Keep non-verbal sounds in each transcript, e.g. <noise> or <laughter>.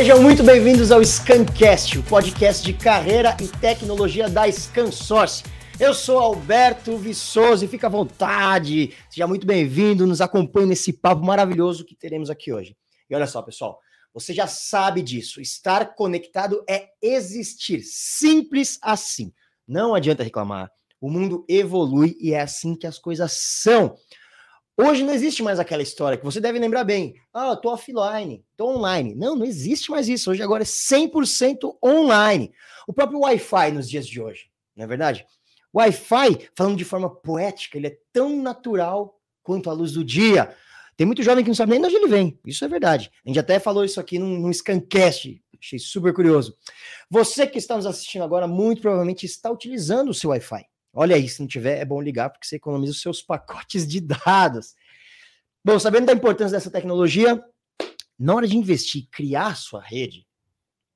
Sejam muito bem-vindos ao Scancast, o podcast de carreira e tecnologia da ScanSource. Eu sou Alberto Viçoso e fica à vontade. Seja muito bem-vindo, nos acompanhe nesse papo maravilhoso que teremos aqui hoje. E olha só, pessoal, você já sabe disso. Estar conectado é existir. Simples assim. Não adianta reclamar. O mundo evolui e é assim que as coisas são. Hoje não existe mais aquela história que você deve lembrar bem. Ah, eu tô offline, tô online. Não, não existe mais isso. Hoje agora é 100% online. O próprio Wi-Fi nos dias de hoje, não é verdade? Wi-Fi, falando de forma poética, ele é tão natural quanto a luz do dia. Tem muito jovem que não sabe nem de onde ele vem. Isso é verdade. A gente até falou isso aqui num, num Scancast. Achei super curioso. Você que está nos assistindo agora, muito provavelmente está utilizando o seu Wi-Fi. Olha aí, se não tiver, é bom ligar, porque você economiza os seus <laughs> pacotes de dados. Bom, sabendo da importância dessa tecnologia, na hora de investir, criar sua rede,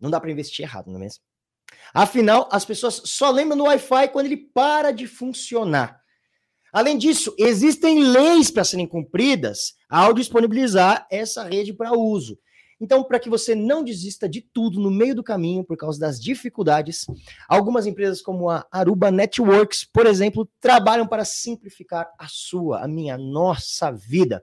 não dá para investir errado, não é mesmo? Afinal, as pessoas só lembram do Wi-Fi quando ele para de funcionar. Além disso, existem leis para serem cumpridas ao disponibilizar essa rede para uso. Então, para que você não desista de tudo no meio do caminho por causa das dificuldades, algumas empresas como a Aruba Networks, por exemplo, trabalham para simplificar a sua, a minha, a nossa vida.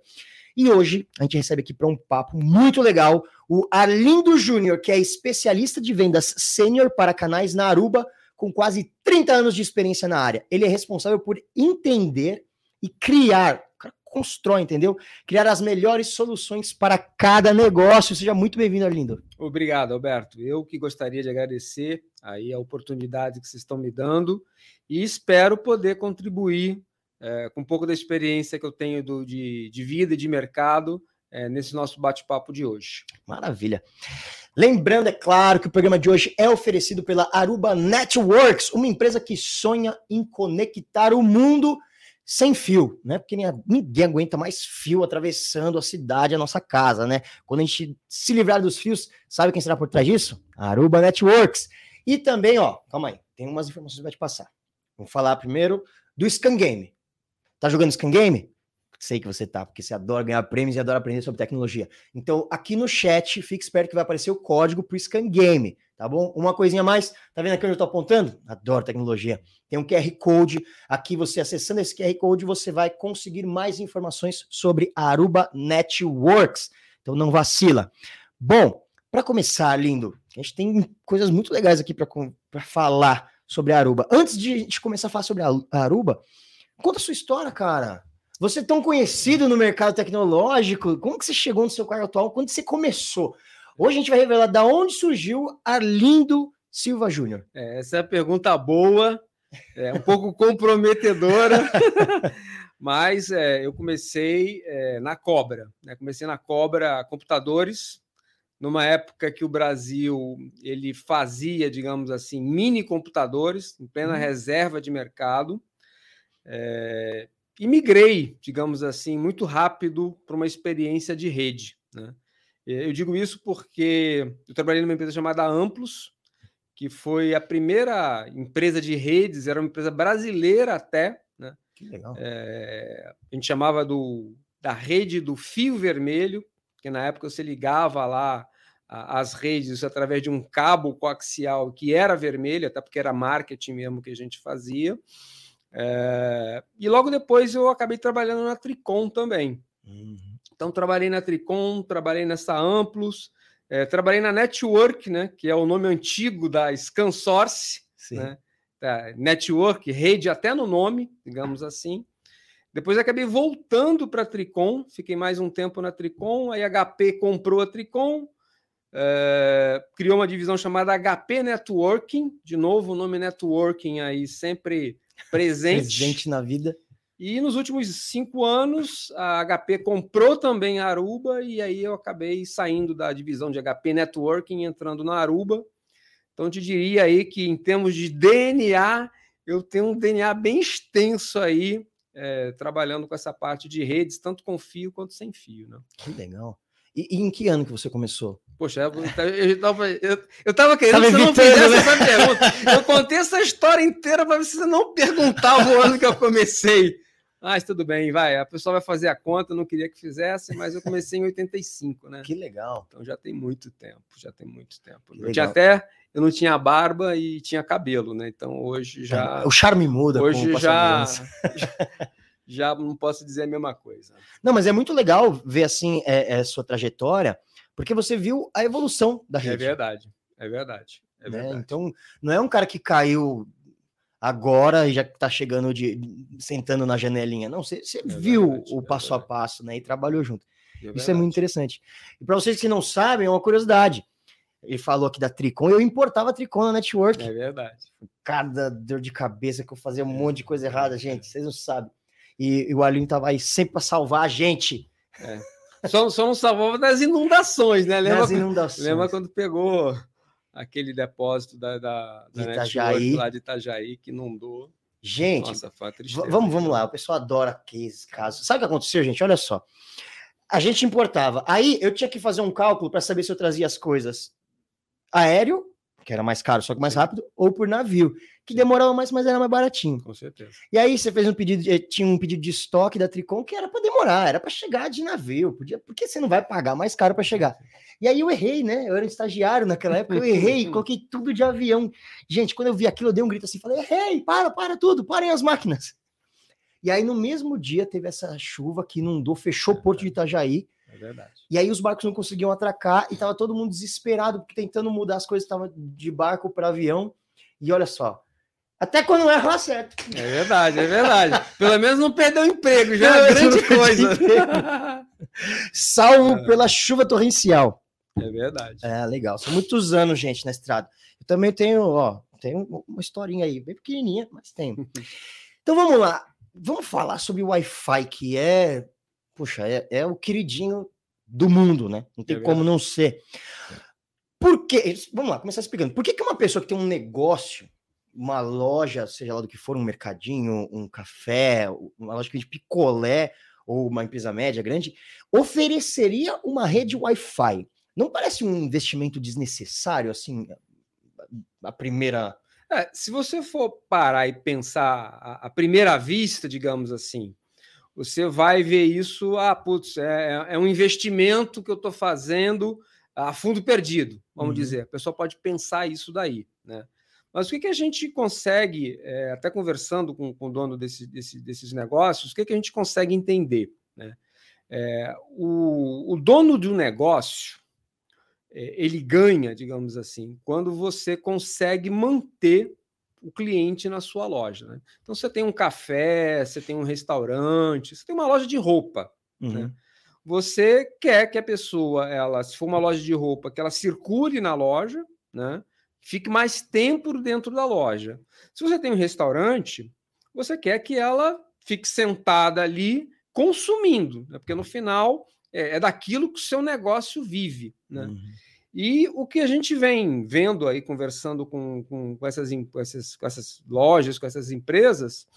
E hoje a gente recebe aqui para um papo muito legal o Arlindo Júnior, que é especialista de vendas sênior para canais na Aruba, com quase 30 anos de experiência na área. Ele é responsável por entender e criar, constrói, entendeu? Criar as melhores soluções para cada negócio. Seja muito bem-vindo, Arlindo. Obrigado, Alberto. Eu que gostaria de agradecer aí a oportunidade que vocês estão me dando e espero poder contribuir é, com um pouco da experiência que eu tenho do, de, de vida e de mercado é, nesse nosso bate-papo de hoje. Maravilha. Lembrando, é claro, que o programa de hoje é oferecido pela Aruba Networks, uma empresa que sonha em conectar o mundo sem fio, né? Porque ninguém aguenta mais fio atravessando a cidade, a nossa casa, né? Quando a gente se livrar dos fios, sabe quem será por trás disso? Aruba Networks. E também, ó, calma aí, tem umas informações que vai te passar. Vamos falar primeiro do Scan Game. Tá jogando Scan Game? Sei que você tá, porque você adora ganhar prêmios e adora aprender sobre tecnologia. Então, aqui no chat, fique esperto que vai aparecer o código pro Scan Game, tá bom? Uma coisinha mais, tá vendo aqui onde eu tô apontando? Adoro tecnologia. Tem um QR Code, aqui você acessando esse QR Code, você vai conseguir mais informações sobre a Aruba Networks. Então, não vacila. Bom, para começar, lindo, a gente tem coisas muito legais aqui para falar sobre a Aruba. Antes de a gente começar a falar sobre a Aruba, conta a sua história, cara. Você é tão conhecido no mercado tecnológico, como que você chegou no seu cargo atual? Quando você começou? Hoje a gente vai revelar da onde surgiu Arlindo Silva Júnior. É, essa é a pergunta boa, é um pouco <laughs> comprometedora, <laughs> mas é, eu comecei é, na Cobra. Né? Comecei na Cobra Computadores, numa época que o Brasil ele fazia, digamos assim, mini computadores em plena hum. reserva de mercado. É, e migrei, digamos assim, muito rápido para uma experiência de rede. Né? Eu digo isso porque eu trabalhei numa empresa chamada Amplos, que foi a primeira empresa de redes, era uma empresa brasileira até. Né? Que legal. É, a gente chamava do, da rede do fio vermelho, que na época você ligava lá as redes através de um cabo coaxial que era vermelho, até porque era marketing mesmo que a gente fazia. É, e logo depois eu acabei trabalhando na Tricom também. Uhum. Então, trabalhei na Tricom, trabalhei nessa Amplos, é, trabalhei na Network, né, que é o nome antigo da ScanSource, né, da Network, rede até no nome, digamos assim. Depois acabei voltando para a Tricom, fiquei mais um tempo na Tricom, aí a HP comprou a Tricom, é, criou uma divisão chamada HP Networking, de novo o nome Networking aí sempre <laughs> presente. presente na vida. E nos últimos cinco anos, a HP comprou também a Aruba, e aí eu acabei saindo da divisão de HP Networking, entrando na Aruba. Então, eu te diria aí que, em termos de DNA, eu tenho um DNA bem extenso aí, é, trabalhando com essa parte de redes, tanto com fio quanto sem fio. Né? Que legal. E, e, em que ano que você começou? Poxa, eu estava eu, eu tava querendo que você não fizesse né? essa pergunta. Eu contei essa história inteira para você não perguntar o ano que eu comecei. Mas tudo bem, vai. A pessoa vai fazer a conta, não queria que fizesse, mas eu comecei em 85, né? Que legal. Então já tem muito tempo, já tem muito tempo. Eu tinha até, eu não tinha barba e tinha cabelo, né? Então hoje já. O charme muda. Hoje já, <laughs> já, não posso dizer a mesma coisa. Não, mas é muito legal ver assim é, é sua trajetória, porque você viu a evolução da é rede. É verdade, é verdade. É né? verdade. Então, não é um cara que caiu agora já está chegando de sentando na janelinha. Não, você, você é viu verdade, o é passo a passo, né? E trabalhou junto. É Isso é muito interessante. E para vocês que não sabem, é uma curiosidade. Ele falou aqui da Tricon, eu importava Tricon na Network. É verdade. Cada dor de cabeça que eu fazia um monte de coisa errada, gente, vocês não sabem. E, e o Alinho tava aí sempre para salvar a gente. É. Só, só não salvava das inundações, né? Lembra, das inundações. Lembra quando pegou aquele depósito da, da, da Itajaí. lá de Itajaí que inundou. Gente, Nossa, vamos, vamos lá, o pessoal adora cases, casos. Sabe o que aconteceu, gente? Olha só. A gente importava. Aí eu tinha que fazer um cálculo para saber se eu trazia as coisas aéreo, que era mais caro, só que mais rápido, ou por navio que demorava mais, mas era mais baratinho. Com certeza. E aí você fez um pedido, de, tinha um pedido de estoque da Tricom que era para demorar, era para chegar de navio, podia, porque você não vai pagar mais caro para chegar. E aí eu errei, né? Eu era um estagiário naquela época, eu <laughs> errei, coloquei tudo de avião. Gente, quando eu vi aquilo, eu dei um grito assim, falei: "Errei, para, para tudo, parem as máquinas". E aí no mesmo dia teve essa chuva que inundou, fechou o porto de Itajaí. É verdade. E aí os barcos não conseguiam atracar e tava todo mundo desesperado, porque tentando mudar as coisas, tava de barco para avião. E olha só, até quando erra, certo. É verdade, é verdade. <laughs> Pelo menos não perdeu o emprego, já é grande coisa. Salvo é. pela chuva torrencial. É verdade. É, legal. São muitos anos, gente, na estrada. Eu também tenho, ó, tenho uma historinha aí, bem pequenininha, mas tenho. <laughs> Então vamos lá. Vamos falar sobre o Wi-Fi, que é, puxa, é, é o queridinho do mundo, né? Não tem é como não ser. Por? Vamos lá, começar explicando. Por que, que uma pessoa que tem um negócio uma loja, seja lá do que for, um mercadinho, um café, uma loja de picolé ou uma empresa média grande, ofereceria uma rede Wi-Fi. Não parece um investimento desnecessário, assim, a primeira. É, se você for parar e pensar à primeira vista, digamos assim, você vai ver isso, ah, putz, é, é um investimento que eu estou fazendo a fundo perdido, vamos uhum. dizer. A pessoa pode pensar isso daí, né? Mas o que, que a gente consegue, é, até conversando com, com o dono desse, desse, desses negócios, o que, que a gente consegue entender? Né? É, o, o, dono de um negócio, é, ele ganha, digamos assim, quando você consegue manter o cliente na sua loja. Né? Então, você tem um café, você tem um restaurante, você tem uma loja de roupa. Né? Uhum. Né? Você quer que a pessoa, ela, se for uma loja de roupa, que ela circule na loja, né? fique mais tempo dentro da loja. Se você tem um restaurante, você quer que ela fique sentada ali consumindo, né? porque no final é, é, daquilo que o seu negócio vive. Né? Uhum. E o que a gente vem vendo aí, conversando com, com, com, essas, com, essas, com essas lojas, com essas empresas,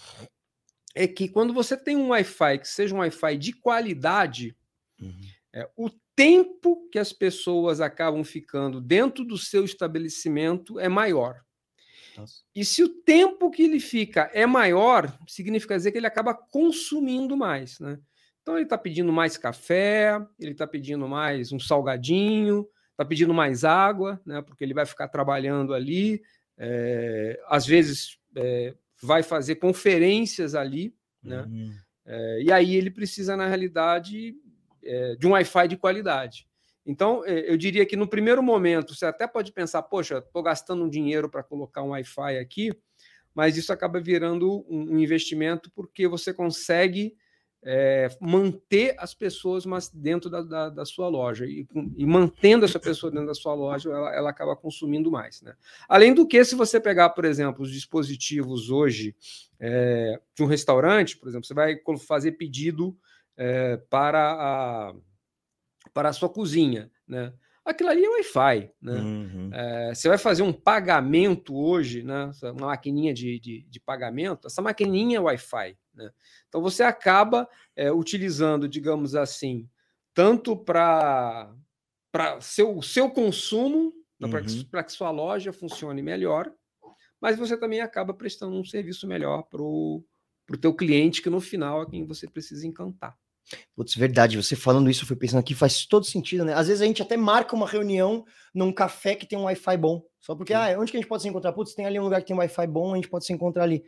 é que quando você tem um Wi-Fi que seja um Wi-Fi de qualidade, uhum. é, o tempo que as pessoas acabam ficando dentro do seu estabelecimento é maior. Nossa. E se o tempo que ele fica é maior, significa dizer que ele acaba consumindo mais, né? Então ele está pedindo mais café, ele está pedindo mais um salgadinho, está pedindo mais água, né? Porque ele vai ficar trabalhando ali, é, às vezes é, vai fazer conferências ali, né? Uhum. É, e aí ele precisa, na realidade, é, de um Wi-Fi de qualidade. Então, é, eu diria que no primeiro momento você até pode pensar, poxa, estou gastando um dinheiro para colocar um Wi-Fi aqui, mas isso acaba virando um, investimento porque você consegue é, manter as pessoas mas dentro da, da, da sua loja. E, e, mantendo essa pessoa dentro da sua loja, ela, ela, acaba consumindo mais. Né? Além do que, se você pegar, por exemplo, os dispositivos hoje é, de um restaurante, por exemplo, você vai fazer pedido é, para, a, para a sua cozinha, né? Aquilo ali é Wi-Fi, né? Uhum. É, você vai fazer um pagamento hoje, né? Uma maquininha de, de, de pagamento, essa maquininha é Wi-Fi, né? Então você acaba é, utilizando, digamos assim, tanto para para seu seu consumo, né? uhum. para que, que sua loja funcione melhor, mas você também acaba prestando um serviço melhor para o para o teu cliente, que no final é quem você precisa encantar. Putz, verdade. Você falando isso, eu fui pensando aqui, faz todo sentido, né? Às vezes a gente até marca uma reunião num café que tem um Wi-Fi bom. Só porque, Sim. ah, onde que a gente pode se encontrar? Putz, tem ali um lugar que tem um Wi-Fi bom, a gente pode se encontrar ali.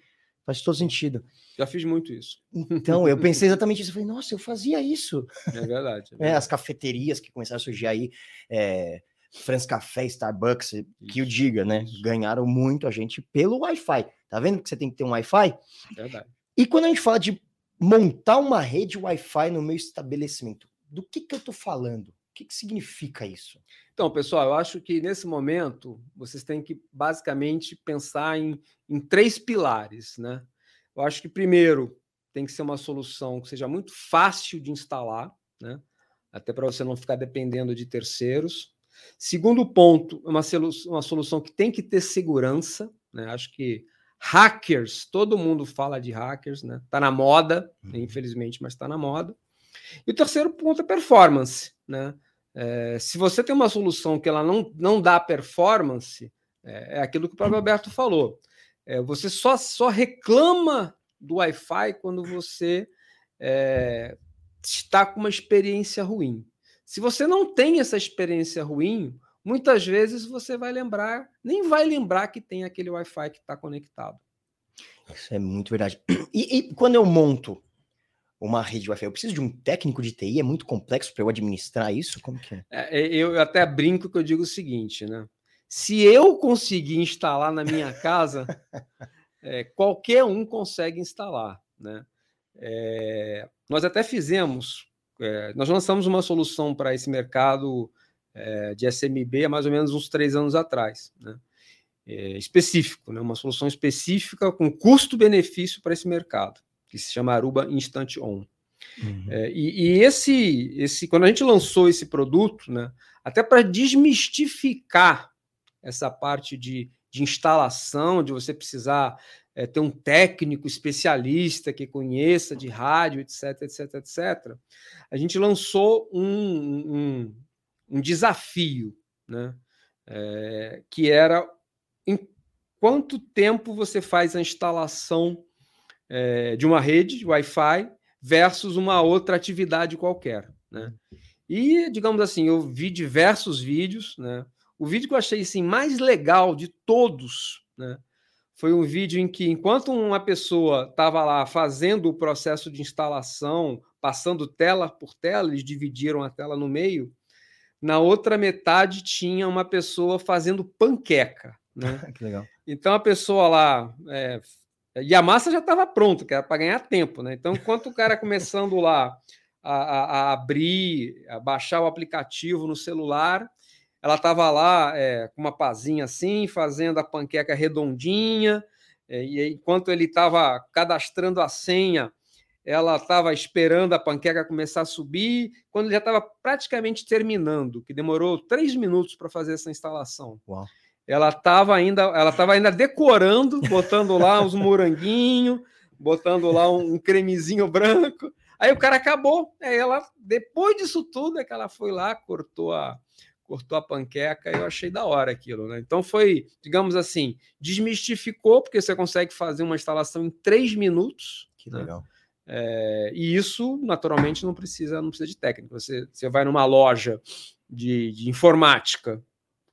Faz todo sentido. Já fiz muito isso. Então, eu <laughs> pensei exatamente isso. Eu falei, nossa, eu fazia isso. É verdade. É verdade. É, as cafeterias que começaram a surgir aí, é, France Café, Starbucks, isso. que o diga, né? Ganharam muito a gente pelo Wi-Fi. Tá vendo que você tem que ter um Wi-Fi? Verdade. E quando a gente fala de montar uma rede Wi-Fi no meu estabelecimento, do que, que eu estou falando? O que, que significa isso? Então, pessoal, eu acho que nesse momento vocês têm que basicamente pensar em, em três pilares, né? Eu acho que primeiro tem que ser uma solução que seja muito fácil de instalar, né? Até para você não ficar dependendo de terceiros. Segundo ponto, uma, uma solução que tem que ter segurança, né? Acho que hackers, todo mundo fala de hackers, né? Tá na moda, uhum. infelizmente, mas está na moda. E o terceiro ponto é performance, né? É, se você tem uma solução que ela não, não dá performance, é, é aquilo que o próprio Alberto falou. É, você só, só reclama do Wi-Fi quando você é, está com uma experiência ruim. Se você não tem essa experiência ruim, muitas vezes você vai lembrar, nem vai lembrar que tem aquele Wi-Fi que está conectado. Isso é muito verdade. E, e quando eu monto uma rede Wi-Fi. Eu preciso de um técnico de TI? É muito complexo para eu administrar isso? Como que é? é? Eu até brinco que eu digo o seguinte, né? Se eu conseguir instalar na minha casa, <laughs> é, qualquer um consegue instalar, né? É, nós até fizemos, é, nós lançamos uma solução para esse mercado é, de SMB há mais ou menos uns três anos atrás, né? É, específico, né? uma solução específica com custo-benefício para esse mercado que se chama Aruba Instant On. Uhum. É, e, e esse, esse, quando a gente lançou esse produto, né, até para desmistificar essa parte de, de instalação, de você precisar é, ter um técnico especialista que conheça de rádio, etc, etc, etc, a gente lançou um, um, um desafio, né, é, que era em quanto tempo você faz a instalação é, de uma rede de Wi-Fi versus uma outra atividade qualquer. Né? E, digamos assim, eu vi diversos vídeos. Né? O vídeo que eu achei assim, mais legal de todos né, foi um vídeo em que, enquanto uma pessoa estava lá fazendo o processo de instalação, passando tela por tela, eles dividiram a tela no meio, na outra metade tinha uma pessoa fazendo panqueca. Né? <laughs> que legal. Então a pessoa lá é, e a massa já estava pronta, que era para ganhar tempo, né? Então, enquanto o cara começando lá a, a, a, abrir, a baixar o aplicativo no celular, ela estava lá é, com uma pazinha assim, fazendo a panqueca redondinha, é, e enquanto ele estava cadastrando a senha, ela estava esperando a panqueca começar a subir, quando ele já estava praticamente terminando, que demorou três minutos para fazer essa instalação. Uau ela estava ainda, ela estava ainda decorando, botando lá uns moranguinhos, botando lá um, cremezinho branco. Aí o cara acabou. Aí ela, depois disso tudo, é que ela foi lá, cortou a cortou a panqueca, eu achei da hora aquilo, né? Então foi, digamos assim, desmistificou, porque você consegue fazer uma instalação em três minutos. Que né? legal. É, e isso, naturalmente, não precisa, não precisa de técnica. Você, você vai numa loja de, de informática,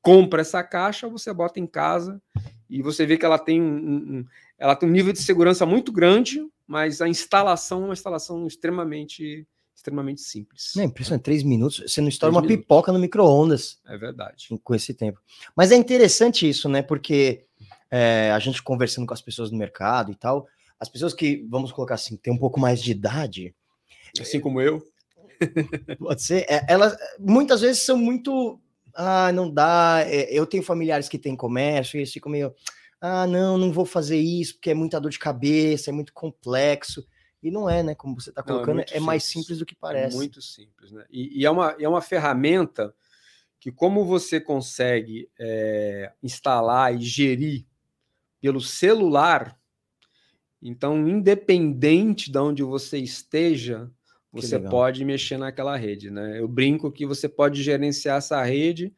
compra essa caixa, você bota em casa e você vê que ela tem um, um, ela tem um nível de segurança muito grande, mas a instalação é uma instalação extremamente extremamente simples. É impressionante, três minutos, você não estoura uma minutos. pipoca no micro-ondas. É verdade. Com esse tempo. Mas é interessante isso, né? Porque é, a gente conversando com as pessoas no mercado e tal, as pessoas que, vamos colocar assim, têm um pouco mais de idade. Assim como eu. Pode ser. É, elas muitas vezes são muito ah, não dá. É, eu tenho familiares que têm comércio e eles ficam meio, ah, não, não vou fazer isso porque é muita dor de cabeça, é muito complexo. E não é, né? Como você está colocando, não, é, é mais simples do que parece. É muito simples, né? E, e, é, uma, é uma ferramenta que, como você consegue é, instalar e gerir pelo celular, então, independente de onde você esteja, você pode mexer naquela rede, né? Eu brinco que você pode gerenciar essa rede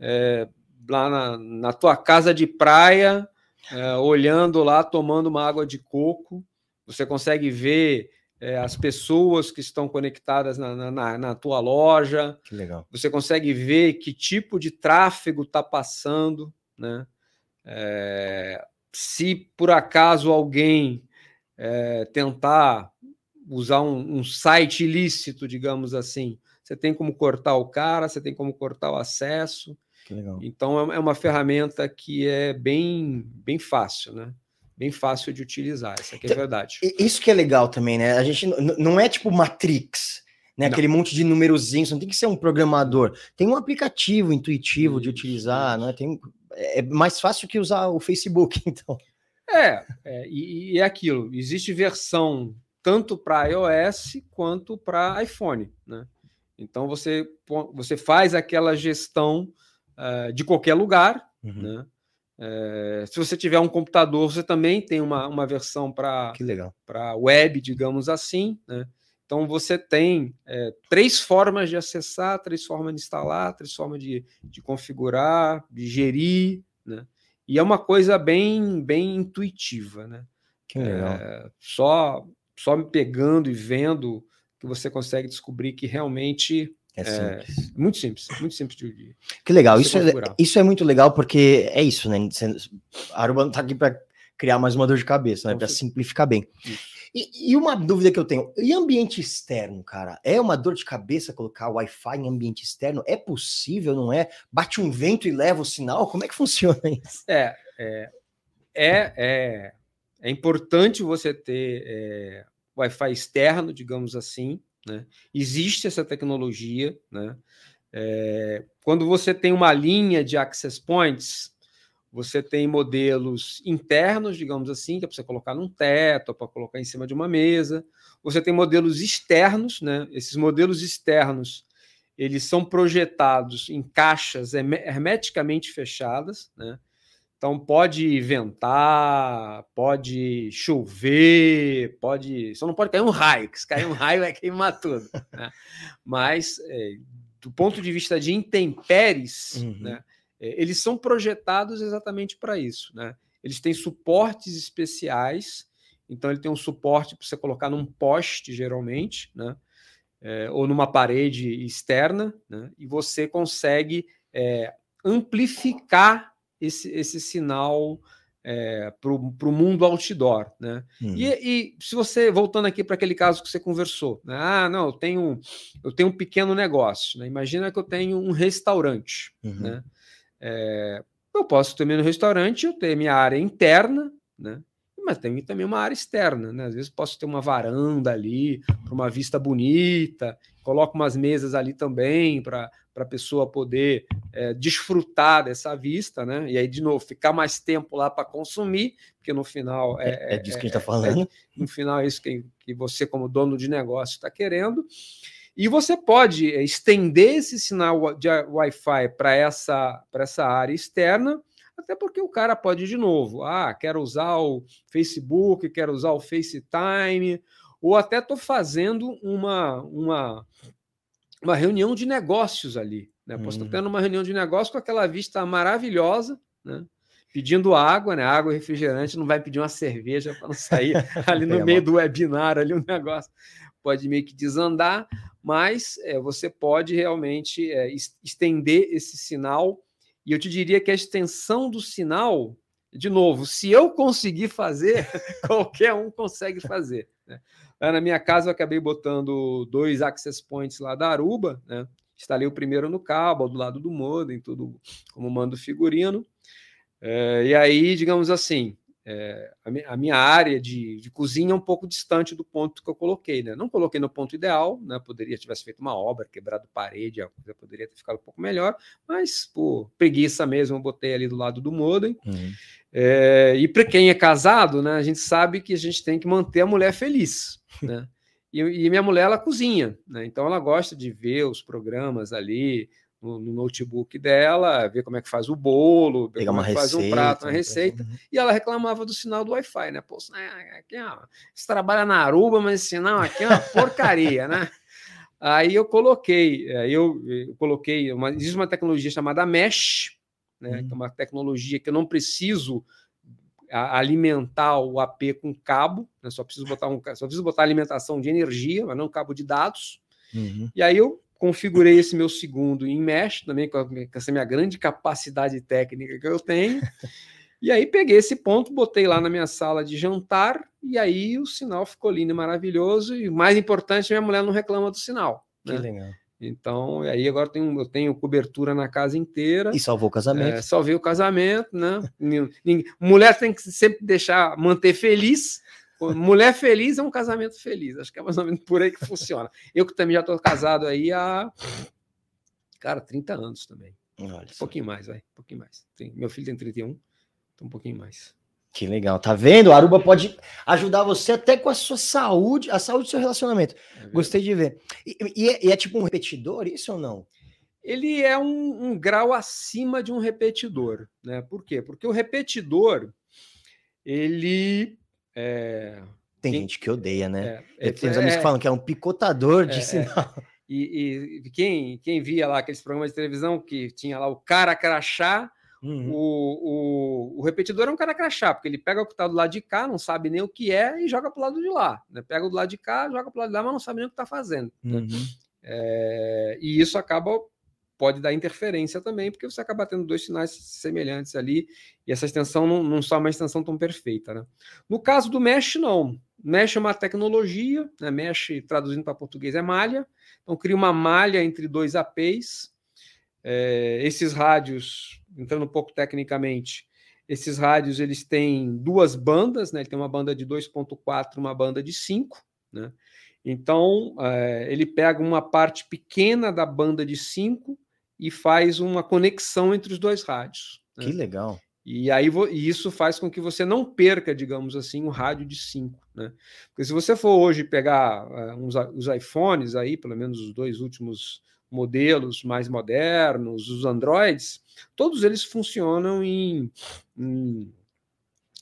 é, lá na, na, tua casa de praia, é, olhando lá, tomando uma água de coco. você consegue ver é, as pessoas que estão conectadas na, na, na, tua loja. Que legal. Você consegue ver que tipo de tráfego está passando, né? Se por acaso alguém tentar usar um, um, site ilícito, digamos assim, você tem como cortar o cara, você tem como cortar o acesso. Então é, é uma ferramenta que é bem, bem fácil, né? bem fácil de utilizar. Essa aqui é a então, verdade. Isso que é legal também, né? A gente não é tipo Matrix, né? Não. Aquele monte de numerozinhos, não tem que ser um programador. Tem um aplicativo intuitivo de utilizar, né? Tem, é mais fácil que usar o Facebook, <laughs> então. É, é e, e é aquilo. Existe versão tanto para iOS quanto para iPhone, né? Então você, você faz aquela gestão uh, de qualquer lugar, uhum. né? É, se você tiver um computador, você também tem uma, uma versão para web, digamos assim. Né? Então você tem é, três formas de acessar, três formas de instalar, três formas de, de configurar, de gerir. Né? E é uma coisa bem, bem intuitiva. Né? Que legal. É, só, só me pegando e vendo que você consegue descobrir que realmente é, é simples. É, muito simples, muito simples de. Que legal, isso é, isso é muito legal porque é isso, né? A Aruba não tá aqui para criar mais uma dor de cabeça, né? Para simplificar bem. E, e, uma dúvida que eu tenho: e ambiente externo, cara? É uma dor de cabeça colocar Wi-Fi em ambiente externo? É possível, não é? Bate um vento e leva o sinal? Como é que <laughs> funciona isso? É, é, é, é, é importante você ter é, Wi-Fi externo, digamos assim, né? Existe essa tecnologia. Né? É, quando você tem uma linha de access points, você tem modelos internos, digamos assim, que é para você colocar num teto, para colocar em cima de uma mesa. Você tem modelos externos, né? Esses modelos externos eles são projetados em caixas hermeticamente fechadas, né? Então pode ventar, pode chover, pode. Só não pode cair um raio, que se cair um raio vai queimar tudo. <laughs> Né? Mas, é, do ponto de vista de intempéries, uhum. né, é, eles são projetados exatamente para isso. Né? Eles têm suportes especiais, então ele tem um suporte para você colocar num poste, geralmente, né? É, ou numa parede externa, né? e você consegue é, amplificar esse, esse sinal é, para o mundo outdoor, né? Uhum. E, e, se você voltando aqui para aquele caso que você conversou, né? ah, não, eu tenho eu tenho um pequeno negócio, né? Imagina que eu tenho um restaurante, uhum. né? É, eu posso também no restaurante eu ter minha área interna, né? Mas tem também uma área externa, né? Às vezes posso ter uma varanda ali para uma vista bonita, coloco umas mesas ali também para a pessoa poder é, desfrutar dessa vista, né? E aí, de novo, ficar mais tempo lá para consumir, porque no final é, é, é disso que a gente está falando. no final é isso que, que você, como dono de negócio, está querendo. E você pode estender esse sinal de Wi-Fi para essa, essa área externa, até porque o cara pode, de novo, ah, quero usar o Facebook, quero usar o FaceTime, ou até estou fazendo uma, uma, uma reunião de negócios ali. Né? Posso estar hum. tendo uma reunião de negócios com aquela vista maravilhosa, né? pedindo água, né? água e refrigerante, não vai pedir uma cerveja para não sair <laughs> ali no meio do webinar, ali o negócio pode meio que desandar, mas é, você pode realmente é, estender esse sinal, e eu te diria que a extensão do sinal, de novo, se eu conseguir fazer, <laughs> qualquer um consegue fazer. Né? Lá na minha casa eu acabei botando dois access points lá da Aruba, né? Instalei o primeiro no cabo, do lado do modem, tudo como mando figurino. É, e aí, digamos assim, é, a, minha área de, de, cozinha é um pouco distante do ponto que eu coloquei, né? Não coloquei no ponto ideal, né? Poderia tivesse feito uma obra, quebrado parede, a coisa poderia ter ficado um pouco melhor, mas por preguiça mesmo, eu botei ali do lado do modem. Uhum. É, e para quem é casado, né? A gente sabe que a gente tem que manter a mulher feliz né? E, e, minha mulher, ela cozinha, né? Então ela gosta de ver os programas ali no, no notebook dela, ver como é que faz o bolo, ver Pegar como é que faz um prato, uma receita. Uhum. E ela reclamava do sinal do Wi-Fi, né? Pô, aqui, ó, você trabalha na Aruba, mas esse sinal aqui é uma porcaria, né? Aí eu coloquei, é, eu, eu coloquei, uma, existe uma tecnologia chamada Mesh, né? Uhum. Que é uma tecnologia que eu não preciso alimentar o AP com cabo, né? só preciso botar um, só preciso botar alimentação de energia, mas não cabo de dados. Uhum. E aí eu configurei esse meu segundo em mesh, também com, essa minha grande capacidade técnica que eu tenho. E aí peguei esse ponto, botei lá na minha sala de jantar, e aí o sinal ficou lindo e maravilhoso. E o mais importante, minha mulher não reclama do sinal. Que né? legal. Então, aí agora eu tenho, eu tenho cobertura na casa inteira. E salvou o casamento. É, salvei o casamento, né? Mulher tem que sempre deixar, manter feliz. Mulher feliz é um casamento feliz. Acho que é mais ou menos por aí que funciona. Eu que também já estou casado aí há, cara, 30 anos também. Olha um pouquinho mais, vai. Um pouquinho mais. Tem, meu filho tem 31, então um pouquinho mais. Que legal, tá vendo? A Aruba pode ajudar você até com a sua saúde, a saúde do seu relacionamento. É Gostei de ver. E, e, é, e, é, tipo um repetidor, isso ou não? Ele é um, um, grau acima de um repetidor, né? Por quê? Porque o repetidor, ele. É... Tem quem... gente que odeia, né? É, Tem amigos que é. falam que é um picotador de é, sinal. E, e, quem, quem via lá aqueles programas de televisão que tinha lá o cara crachá Uhum. O, o, o, repetidor é um cara crachá, porque ele pega o que está do lado de cá, não sabe nem o que é e joga para o lado de lá. Né? Pega o do lado de cá, joga para o lado de lá, mas não sabe nem o que está fazendo. Né? Uhum. Né? É, e isso acaba pode dar interferência também, porque você acaba tendo dois sinais semelhantes ali, e essa extensão não, não só uma extensão tão perfeita. Né? No caso do Mesh, não. Mesh é uma tecnologia, né? Mesh, traduzindo para português, é malha. Então, cria uma malha entre dois APs. É, esses rádios entrando um pouco tecnicamente, esses rádios eles têm duas bandas, né? Ele tem uma banda de 2.4, uma banda de 5, né? Então, é, ele pega uma parte pequena da banda de 5 e faz uma conexão entre os dois rádios. Né? Que legal. E aí e isso faz com que você não perca, digamos assim, o rádio de 5. Né? Porque se você for hoje pegar uh, uns, os iPhones aí, pelo menos os dois últimos modelos mais modernos, os Androids, todos eles funcionam em, em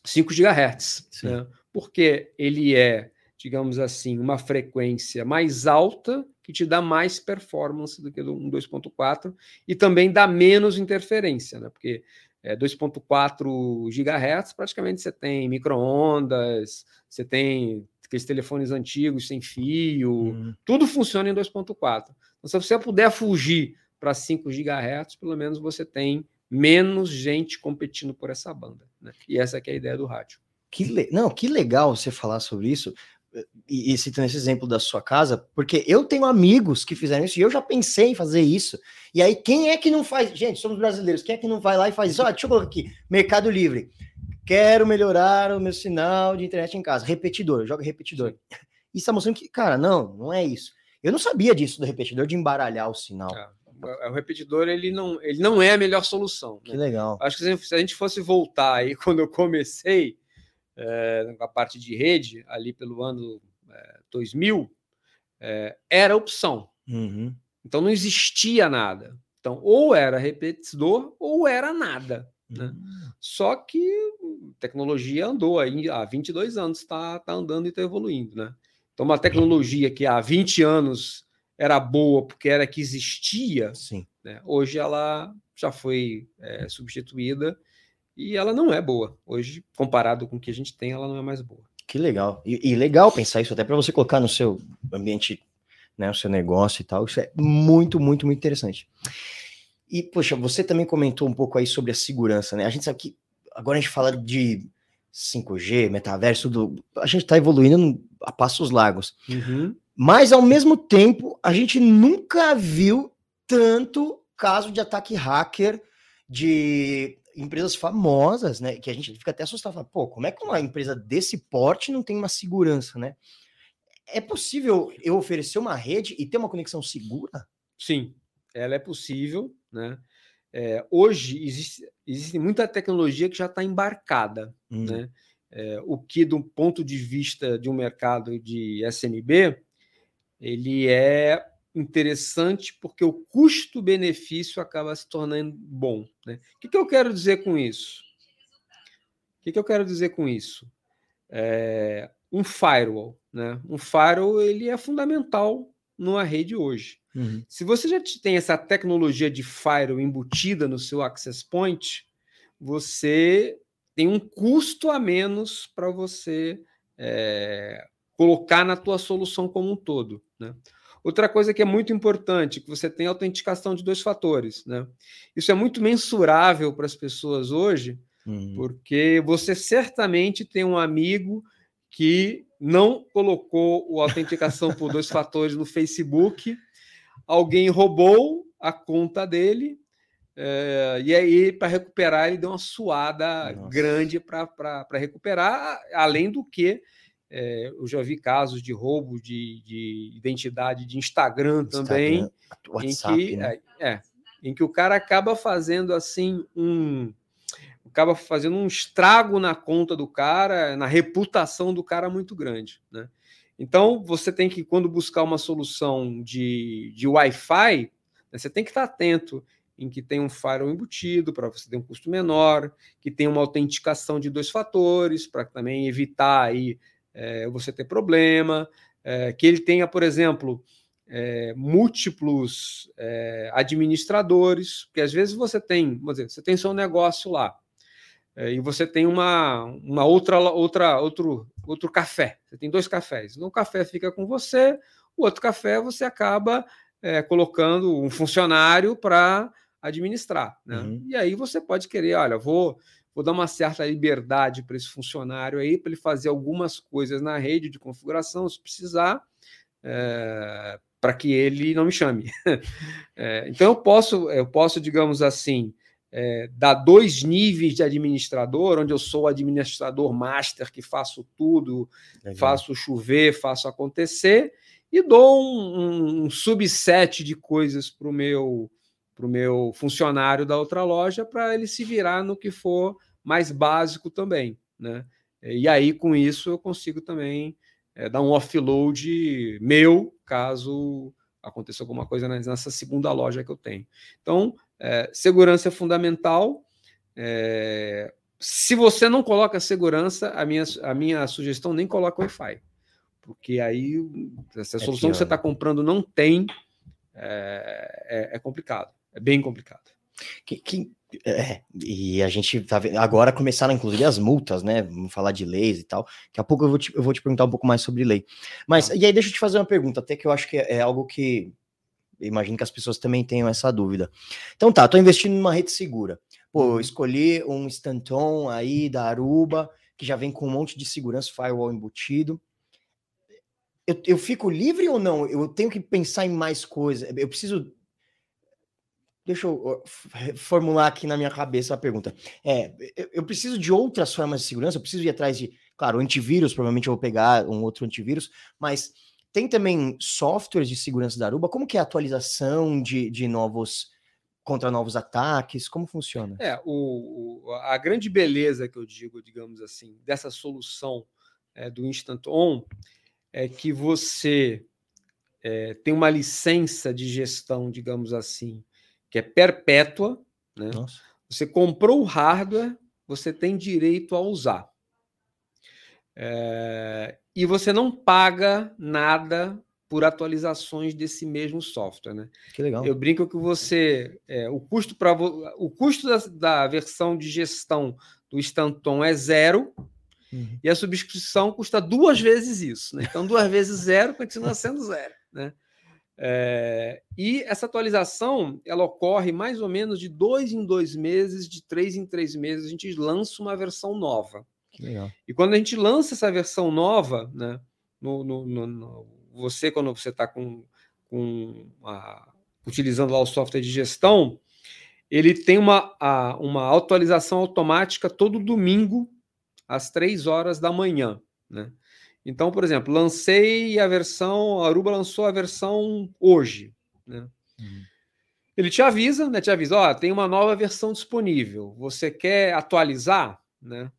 5 GHz, né? porque ele é, digamos assim, uma frequência mais alta que te dá mais performance do que um 2.4 e também dá menos interferência, né? porque é, 2.4 GHz praticamente você tem microondas, você tem aqueles telefones antigos sem fio, uhum. tudo funciona em 2.4. Então, se você puder fugir para 5 GHz, pelo menos você tem menos gente competindo por essa banda. Né? E essa é a ideia do rádio. Que le... Não, que legal você falar sobre isso. E, e citando esse exemplo da sua casa, porque eu tenho amigos que fizeram isso e eu já pensei em fazer isso. E aí, quem é que não faz? Gente, somos brasileiros, quem é que não vai lá e faz isso? Olha, deixa eu colocar aqui: Mercado Livre. Quero melhorar o meu sinal de internet em casa. Repetidor, joga repetidor. Isso está mostrando que, cara, não, não é isso. Eu não sabia disso do repetidor, de embaralhar o sinal. É, é, o repetidor ele não, ele não é a melhor solução. Né? Que legal. Acho que se a gente fosse voltar aí <laughs> quando eu comecei é, a parte de rede, ali pelo ano é, 2000, é, era opção. Uhum. Então não existia nada. Então, ou era repetidor ou era nada. Né? Uhum. Só que tecnologia andou aí há 22 anos, está tá andando e está evoluindo. Né? Então, uma tecnologia que há 20 anos era boa porque era que existia. Né? hoje ela já foi é, substituída e ela não é boa. Hoje, comparado com o que a gente tem, ela não é mais boa. Que legal. E, e legal pensar isso até para você colocar no seu ambiente, né, o seu negócio e tal. Isso é muito, muito, muito interessante. E, poxa, você também comentou um pouco aí sobre a segurança, né? A gente sabe que agora a gente fala de 5G, metaverso, tudo, a gente está evoluindo a passos largos. Uhum. Mas, ao mesmo tempo, a gente nunca viu tanto caso de ataque hacker de empresas famosas, né? Que a gente fica até assustado. Fala, Pô, como é que uma empresa desse porte não tem uma segurança, né? É possível eu oferecer uma rede e ter uma conexão segura? Sim, ela é possível, né? É, hoje existe, existe muita tecnologia que já está embarcada, hum. né? É, o que, do ponto de vista de um mercado de SMB, ele é interessante porque o custo-benefício acaba se tornando bom. Né? O que, que eu quero dizer com isso? O que, que eu quero dizer com isso? É, um firewall, né? Um firewall ele é fundamental numa rede hoje. Uhum. Se você já tem essa tecnologia de firewall embutida no seu access point, você tem um custo a menos para você é, colocar na tua solução como um todo. Né? Outra coisa que é muito importante, que você tem autenticação de dois fatores. Né? Isso é muito mensurável para as pessoas hoje, uhum. porque você certamente tem um amigo que não colocou a autenticação por dois fatores no Facebook, alguém roubou a conta dele, é, e aí, para recuperar, ele deu uma suada Nossa. grande para recuperar, além do que é, eu já vi casos de roubo de, de identidade de Instagram, Instagram também, WhatsApp, em que, né? é, é, em que o cara acaba fazendo assim um acaba fazendo um estrago na conta do cara, na reputação do cara muito grande, né? Então você tem que quando buscar uma solução de, de Wi-Fi, né, você tem que estar atento em que tem um firewall embutido para você ter um custo menor, que tem uma autenticação de dois fatores para também evitar aí é, você ter problema, é, que ele tenha, por exemplo, é, múltiplos é, administradores, porque às vezes você tem, vamos dizer, você tem seu negócio lá é, e você tem uma, uma outra, outra, outro, outro café. Você tem dois cafés. Um café fica com você, o outro café você acaba é, colocando um funcionário para administrar. Né? Uhum. E aí você pode querer, olha, vou vou dar uma certa liberdade para esse funcionário aí, para ele fazer algumas coisas na rede de configuração, se precisar, é, para que ele não me chame. É, <laughs> então eu posso, eu posso, digamos assim, é, dar dois níveis de administrador, onde eu sou o administrador master que faço tudo, Legal. faço chover, faço acontecer, e dou um, um, um subset de coisas para o meu para o meu funcionário da outra loja para ele se virar no que for mais básico também, né? E aí, com isso, eu consigo também é, dar um offload meu, caso aconteça alguma coisa nessa segunda loja que eu tenho. Então, é, segurança é fundamental. É, se você não coloca segurança, a minha, a minha sugestão nem coloca Wi-Fi. Porque aí, se a é solução que você está comprando não tem, é, é, complicado. É bem complicado. Que, que, é, e a gente tá vendo. Agora começaram, inclusive, as multas, né? Vamos falar de leis e tal. Daqui a pouco eu vou te, eu vou te perguntar um pouco mais sobre lei. Mas, tá. e aí, deixa eu te fazer uma pergunta, até que eu acho que é, é algo que. Imagino que as pessoas também tenham essa dúvida. Então tá, tô investindo numa rede segura. Pô, uhum. escolhi um Stanton aí da Aruba, que já vem com um monte de segurança, firewall embutido. Eu, eu fico livre ou não? Eu tenho que pensar em mais coisas. Eu preciso Deixa eu formular aqui na minha cabeça a pergunta. É, eu preciso de outras formas de segurança, eu preciso ir atrás de, claro, antivírus, provavelmente eu vou pegar um outro antivírus, mas tem também softwares de segurança da Aruba, como que é a atualização de, de novos contra novos ataques, como funciona? É, o, a grande beleza que eu digo, digamos assim, dessa solução é, do Instant On é que você é, tem uma licença de gestão, digamos assim, que é perpétua. Né? Você comprou o hardware, você tem direito a usar. É, e você não paga nada por atualizações desse mesmo software, né? Que legal. Eu brinco que você, é, o custo para o custo da, da, versão de gestão do Stanton é zero uhum. e a subscrição custa duas vezes isso, né? Então duas vezes zero continua sendo zero, né? É, e essa atualização ela ocorre mais ou menos de dois em dois meses, de três em três meses, a gente lança uma versão nova. E quando a gente lança essa versão nova, né, no, no, no, no você, quando você está com, com a, utilizando lá o software de gestão, ele tem uma, a, uma atualização automática todo domingo, às três horas da manhã. Né? Então, por exemplo, lancei a versão, a Aruba lançou a versão hoje, né? Uhum. Ele te avisa, né? Te avisa, ó, tem uma nova versão disponível. Você quer atualizar, né?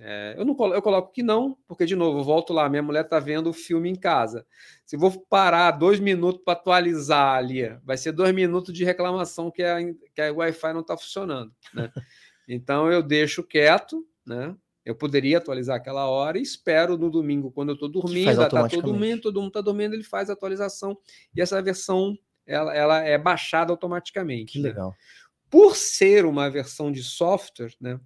É, eu não eu coloco que não, porque de novo, eu volto lá, minha mulher está vendo o filme em casa. Se eu vou parar dois minutos para atualizar ali, vai ser dois minutos de reclamação que a, que a Wi-Fi não está funcionando. Né? <laughs> Então eu deixo quieto, né? Eu poderia atualizar aquela hora e espero no domingo, quando eu estou dormindo, está todo mundo, todo mundo está dormindo, ele faz a atualização e essa versão ela, ela é baixada automaticamente. Que né? legal. Por ser uma versão de software, né,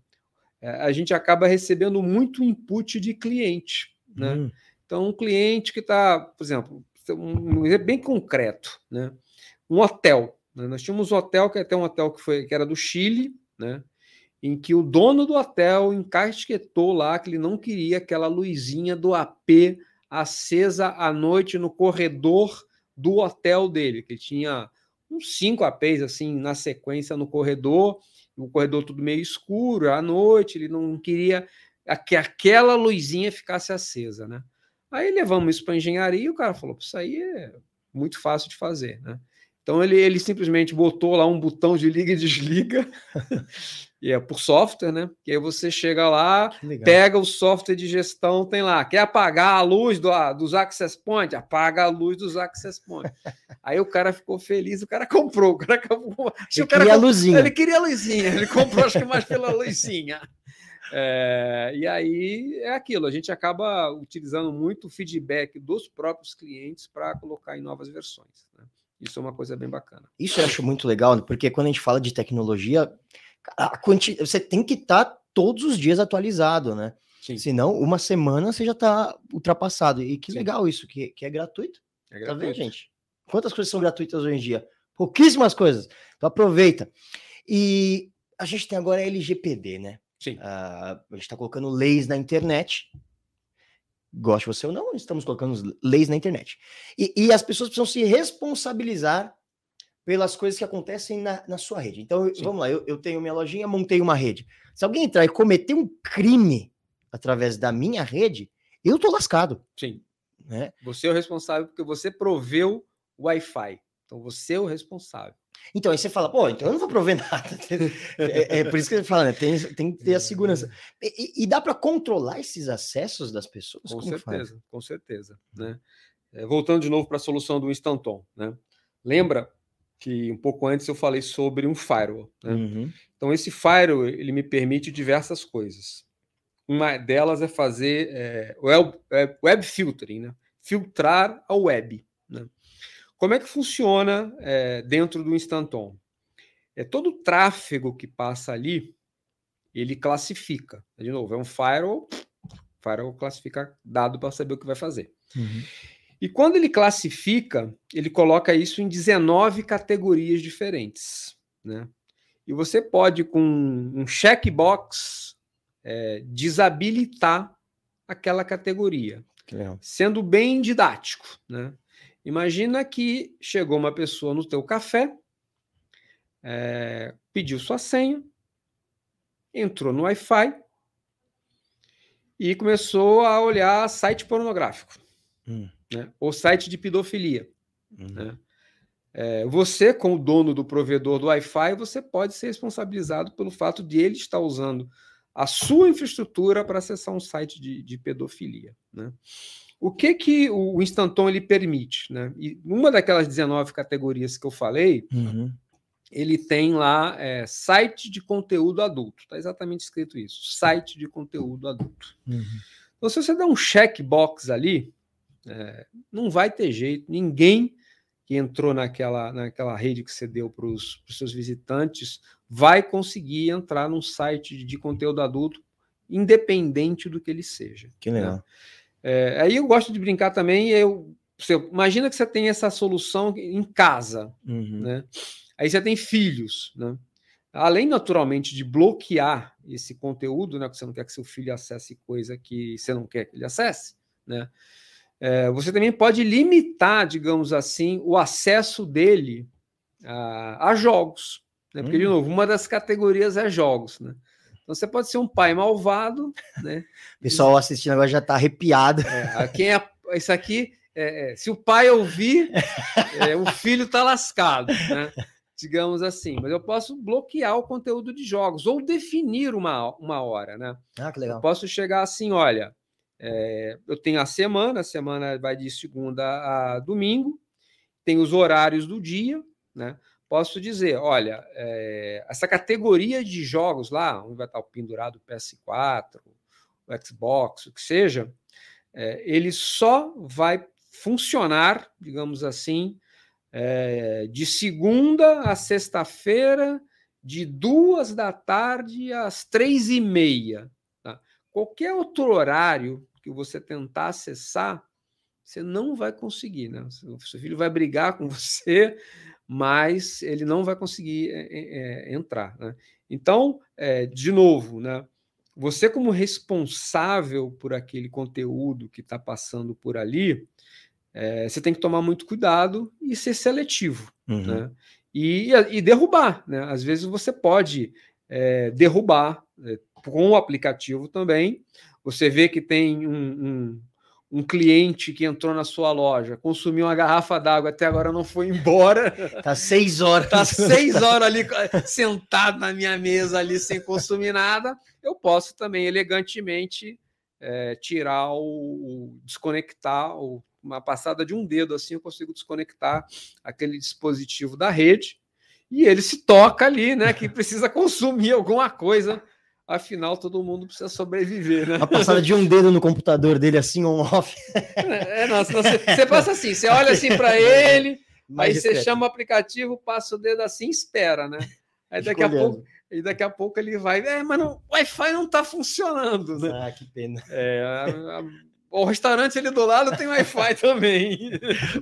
é, a gente acaba recebendo muito input de cliente. Né? Hum. Então, um cliente que está, por exemplo, um exemplo bem concreto, né? um hotel. Né? Nós tínhamos um hotel, que é até um hotel que, foi, que era do Chile, né? Em que o dono do hotel encasquetou lá que ele não queria aquela luzinha do AP acesa à noite no corredor do hotel dele, que tinha uns cinco APs assim na sequência no corredor, o corredor tudo meio escuro, à noite, ele não queria que aquela luzinha ficasse acesa, né? Aí levamos isso para engenharia e o cara falou: Isso aí é muito fácil de fazer, né? Então ele, ele simplesmente botou lá um botão de liga e desliga, <laughs> e é por software, né? Que aí você chega lá, pega o software de gestão, tem lá, quer apagar a luz do, dos access points? Apaga a luz dos access points. <laughs> aí o cara ficou feliz, o cara comprou, o cara acabou. <laughs> Ele o cara queria a luzinha. Ele queria a luzinha, ele comprou acho que mais pela luzinha. É, e aí é aquilo, a gente acaba utilizando muito o feedback dos próprios clientes para colocar em novas versões. Né? Isso é uma coisa bem bacana. Isso eu acho muito legal, porque quando a gente fala de tecnologia, quanti... você tem que estar tá todos os dias atualizado, né? Sim. Senão, uma semana você já está ultrapassado. E que Sim. legal isso, que, que é gratuito. É gratuito. Tá vendo, gente? Quantas coisas são gratuitas hoje em dia? Pouquíssimas coisas. Então aproveita. E a gente tem agora a LGPD, né? Sim. Uh, a gente está colocando leis na internet goste você ou não, estamos colocando leis na internet. E, e, as pessoas precisam se responsabilizar pelas coisas que acontecem na, na sua rede. Então, vamos lá, eu, eu, tenho minha lojinha, montei uma rede. Se alguém entrar e cometer um crime através da minha rede, eu tô lascado. Sim. Né? Você é o responsável porque você proveu o Wi-Fi. Então, você é o responsável. Então, aí você fala, pô, então eu não vou prover nada. <laughs> é, é, por isso que ele fala, né? Tem, tem que ter a segurança. E, e dá para controlar esses acessos das pessoas? Com Como certeza, faz? com certeza. Né? É, voltando de novo para a solução do Instanton, né? Lembra que um pouco antes eu falei sobre um firewall. Né? Uhum. Então, esse firewall ele me permite diversas coisas. Uma delas é fazer é, web, é, web filtering, né? filtrar a web. Como é que funciona é, dentro do Instanton? É todo o tráfego que passa ali, ele classifica. De novo, é um firewall, firewall classifica dado para saber o que vai fazer. Uhum. E quando ele classifica, ele coloca isso em 19 categorias diferentes. Né? E você pode, com um checkbox, é, desabilitar aquela categoria, sendo bem didático. Né? Imagina que chegou uma pessoa no teu café, é, pediu sua senha, entrou no Wi-Fi e começou a olhar site pornográfico, hum. né? ou site de pedofilia. Hum. Né? É, você, como dono do provedor do Wi-Fi, você pode ser responsabilizado pelo fato de ele estar usando a sua infraestrutura para acessar um site de, de pedofilia. Né? O que que o Instanton ele permite, né? E uma daquelas 19 categorias que eu falei, uhum. ele tem lá é, site de conteúdo adulto. Está exatamente escrito isso, site de conteúdo adulto. Uhum. Então, se você der um checkbox ali, é, não vai ter jeito. Ninguém que entrou naquela, naquela rede que você deu para os seus visitantes vai conseguir entrar num site de conteúdo adulto, independente do que ele seja. Que legal. Né? É, aí eu gosto de brincar também. Eu, você, imagina que você tem essa solução em casa, uhum. né? Aí você tem filhos, né? Além, naturalmente, de bloquear esse conteúdo, né? Que você não quer que seu filho acesse coisa que você não quer que ele acesse, né? É, você também pode limitar, digamos assim, o acesso dele a, a jogos. Né? Porque, de uhum. novo, uma das categorias é jogos, né? Você pode ser um pai malvado, né? <laughs> O pessoal assistindo agora já está arrepiado. É, quem é isso aqui? É, é, se o pai ouvir, <laughs> é, o filho está lascado, né? digamos assim. Mas eu posso bloquear o conteúdo de jogos ou definir uma, uma hora, né? Ah, que legal. Eu posso chegar assim, olha, é, eu tenho a semana, a semana vai de segunda a domingo, tem os horários do dia, né? Posso dizer, olha, é, essa categoria de jogos lá, onde vai estar o pendurado PS4, o Xbox, o que seja, é, ele só vai funcionar, digamos assim, é, de segunda a sexta-feira de duas da tarde às três e meia. Tá? Qualquer outro horário que você tentar acessar, você não vai conseguir. Né? O seu filho vai brigar com <laughs> você, mas ele não vai conseguir é, é, entrar. Né? Então, é, de novo, né? você, como responsável por aquele conteúdo que está passando por ali, é, você tem que tomar muito cuidado e ser seletivo. Uhum. Né? E, e, derrubar. Né? Às vezes você pode é, derrubar é, com o aplicativo também. Você vê que tem um, um um cliente que entrou na sua loja, consumiu uma garrafa d'água, até agora não foi embora. Tá seis horas. Tá seis horas ali sentado na minha mesa ali sem consumir nada. Eu posso também elegantemente é, tirar o, o desconectar o, uma passada de um dedo assim eu consigo desconectar aquele dispositivo da rede e ele se toca ali, né? Que precisa consumir alguma coisa Afinal, todo mundo precisa sobreviver, né? A passada de um dedo no computador dele, assim, on-off. É, é não, você, você, passa assim, você olha assim para <laughs> ele, Mais aí discreto. você chama o aplicativo, passa o dedo assim espera, né? Aí daqui a pouco. E daqui a pouco ele vai, é, mas o Wi-Fi não está funcionando, né? Ah, que pena. É, a, a, o restaurante ali do lado tem Wi-Fi <laughs> também.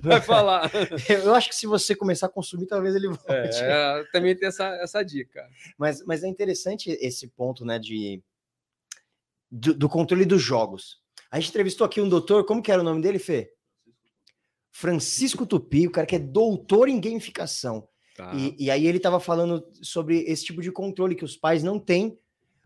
Vai <laughs> falar. Eu acho que se você começar a consumir, talvez ele volte. É, também tem essa, essa dica. Mas, mas é interessante esse ponto, né, de, do, do controle dos jogos. A gente entrevistou aqui um doutor, como que era o nome dele, Fê? Francisco Tupi, o cara que é doutor em gamificação. Tá. E, e aí ele estava falando sobre esse tipo de controle que os pais não têm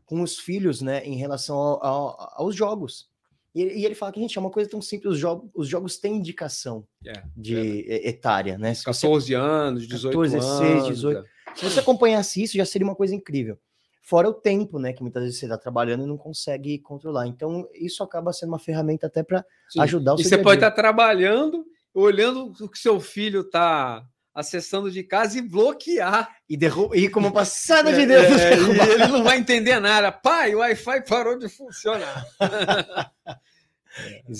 com os filhos, né, em relação ao, ao, aos jogos. E, e, ele fala que, gente, é uma coisa tão simples, os, jogos, os jogos têm indicação é, de é. etária, né? Se 14 você, anos, 18 14, anos. 16, 18. É. Se você acompanhasse isso, já seria uma coisa incrível. Fora o tempo, né? Que muitas vezes você está trabalhando e não consegue controlar. Então, isso acaba sendo uma ferramenta até para ajudar o seu E você pode estar tá trabalhando, olhando o que seu filho está acessando de casa e bloquear. E, derru e como passada de Deus. É, <laughs> e ele não vai entender nada. Pai, o Wi-Fi parou de funcionar. <laughs>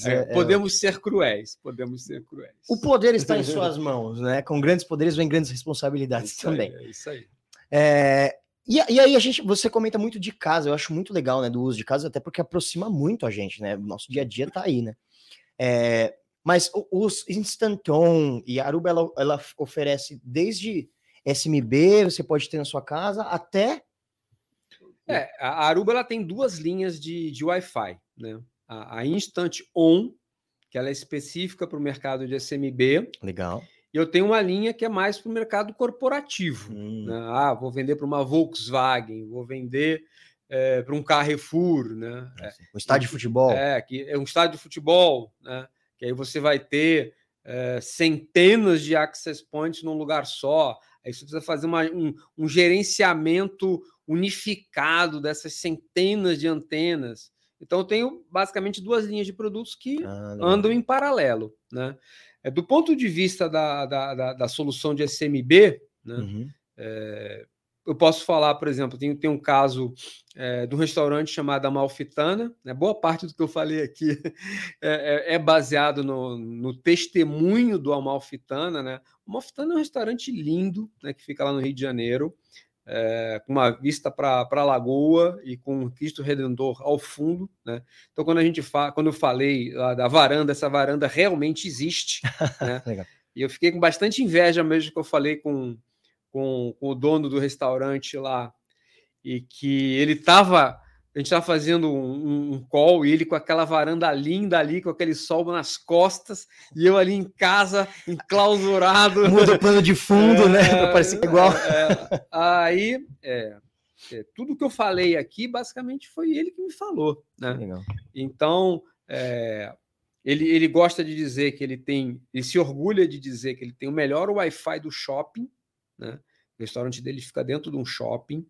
É, é, podemos ser cruéis, podemos ser cruéis. O poder está em <laughs> suas mãos, né? Com grandes poderes vem grandes responsabilidades isso também. Aí, é isso aí. É, e, e, aí a gente, você comenta muito de casa, eu acho muito legal, né? Do uso de casa, até porque aproxima muito a gente, né? O nosso dia a dia tá aí, né? É, mas os Instant On e a Aruba, ela, ela oferece desde SMB, você pode ter na sua casa, até... É, a Aruba ela tem duas linhas de, de Wi-Fi, né? A, a Instant On, que ela é específica para o mercado de SMB. Legal. E eu tenho uma linha que é mais para o mercado corporativo. Hum. Né? Ah, vou vender para uma Volkswagen, vou vender é, para um Carrefour, né? É, um estádio de futebol. É, que é um estádio de futebol, né? Que aí você vai ter é, centenas de access points num lugar só. Aí você precisa fazer uma, um, um, gerenciamento unificado dessas centenas de antenas. Então, eu tenho basicamente duas linhas de produtos que ah, andam em paralelo. Né? É, do ponto de vista da, da, da, da solução de SMB, né? Uhum. É, eu posso falar, por exemplo, tem, tem um caso é, de um restaurante chamado Amalfitana. Né? Boa parte do que eu falei aqui <laughs> é, é, é baseado no, no, testemunho do Amalfitana. Né? O Amalfitana é um restaurante lindo, né, que fica lá no Rio de Janeiro, é, com uma vista para a lagoa e com o Cristo Redentor ao fundo. Né? Então, quando a gente fala, quando eu falei da varanda, essa varanda realmente existe. <laughs> né? e eu fiquei com bastante inveja mesmo que eu falei com com, com o dono do restaurante lá, e que ele estava. A gente estava fazendo um, um, call e ele com aquela varanda linda ali, com aquele sol nas costas, e eu ali em casa, enclausurado. <laughs> Muda o plano de fundo, né, é, <laughs> né? Para parecer igual. É, aí, é, é, tudo que eu falei aqui, basicamente, foi ele que me falou. Né? Então, é, ele, ele gosta de dizer que ele tem, ele se orgulha de dizer que ele tem o melhor Wi-Fi do shopping, né? O restaurante dele fica dentro de um shopping.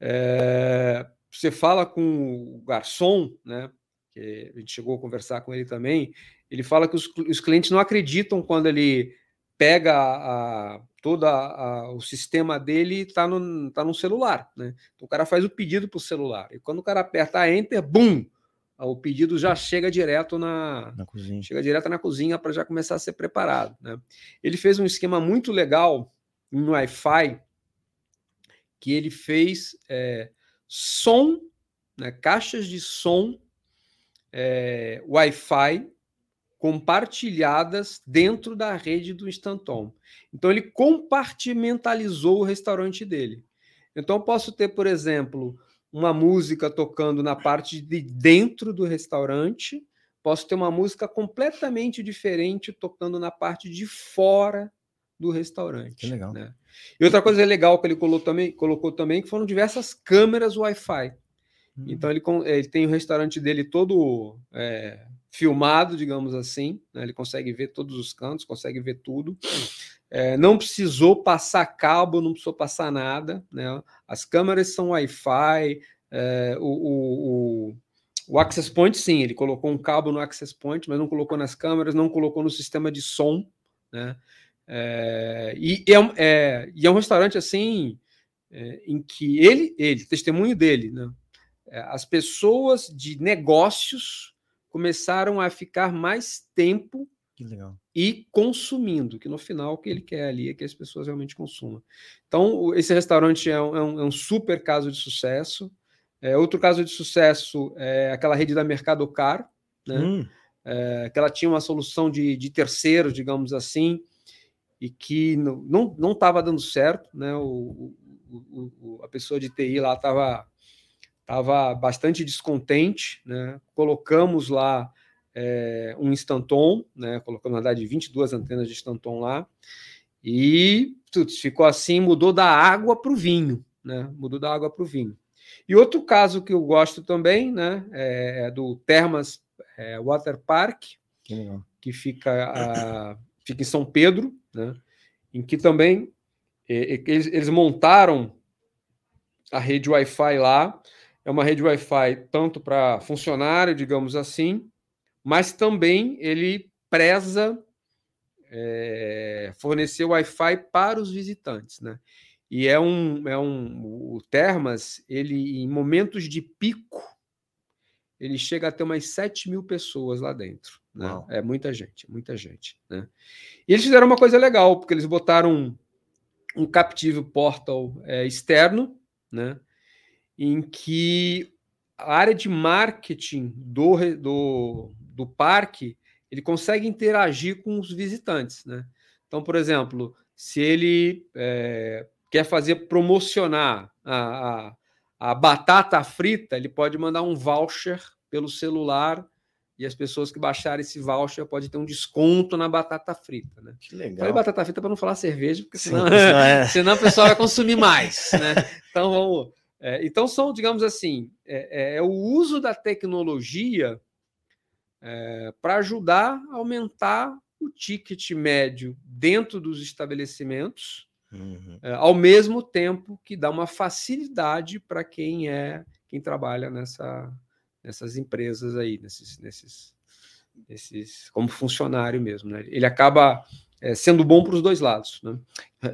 É, você fala com o garçom, né? Que a gente chegou a conversar com ele também. Ele fala que os, os clientes não acreditam quando ele pega a, todo o sistema dele e está no, tá no celular. Né? Então o cara faz o pedido para o celular. E quando o cara aperta Enter, bum! O pedido já chega direto na, na cozinha. Chega direto na cozinha para já começar a ser preparado. Né? Ele fez um esquema muito legal no Wi-Fi que ele fez é, som, né, caixas de som é, Wi-Fi compartilhadas dentro da rede do Instanton. Então ele compartimentalizou o restaurante dele. Então posso ter, por exemplo, uma música tocando na parte de dentro do restaurante, posso ter uma música completamente diferente tocando na parte de fora do restaurante. Que legal. Né? E outra coisa legal que ele colocou também, colocou também que foram diversas câmeras Wi-Fi. Hum. Então ele, ele, tem o restaurante dele todo é, filmado, digamos assim. Né? Ele consegue ver todos os cantos, consegue ver tudo. É, não precisou passar cabo, não precisou passar nada. Né? As câmeras são Wi-Fi. É, o, o, o, o, Access Point, sim, ele colocou um cabo no Access Point, mas não colocou nas câmeras, não colocou no sistema de som. Né? É, e, é, é, e, é, um restaurante assim é, em que ele, ele, testemunho dele, né? É, as pessoas de negócios começaram a ficar mais tempo e consumindo, que no final o que ele quer ali é que as pessoas realmente consumam. Então, esse restaurante é um, é um, é um super caso de sucesso. É, outro caso de sucesso é aquela rede da Mercado Car, né? Hum. Que ela tinha uma solução de, de terceiro, digamos assim, e que não estava dando certo. Né? O, o, o, a pessoa de TI lá estava tava bastante descontente. Né? Colocamos lá é, um Instanton, né? colocamos na verdade 22 antenas de Instanton lá, e tudo ficou assim, mudou da água para o vinho, né? mudou da água para o vinho. E outro caso que eu gosto também né, é, é do Termas é, Water Park, que, que fica, a, fica em São Pedro, né, em que também é, eles, eles montaram a rede Wi-Fi lá. É uma rede Wi-Fi tanto para funcionário, digamos assim, mas também ele preza é, fornecer Wi-Fi para os visitantes, né? E é um, é um, o Termas, ele em momentos de pico, ele chega a ter umas 7 mil pessoas lá dentro. Né? É muita gente, muita gente. Né? E eles fizeram uma coisa legal, porque eles botaram um, um Captive Portal é, externo, né? em que a área de marketing do, do, do parque ele consegue interagir com os visitantes. Né? Então, por exemplo, se ele é, quer fazer promocionar a, a, a batata frita, ele pode mandar um voucher pelo celular e as pessoas que baixarem esse voucher podem ter um desconto na batata frita, né? Que legal. Falei batata frita para não falar cerveja, porque senão, Sim, é. <laughs> senão o pessoal vai consumir mais, né? Então vamos. É, então são, digamos assim, é, é, é o uso da tecnologia é, para ajudar a aumentar o ticket médio dentro dos estabelecimentos, uhum. É, ao mesmo tempo que dá uma facilidade para quem é quem trabalha nessa nessas empresas aí, nesses, nesses, nesses como funcionário mesmo. Né? Ele acaba é, sendo bom para os dois lados. Né?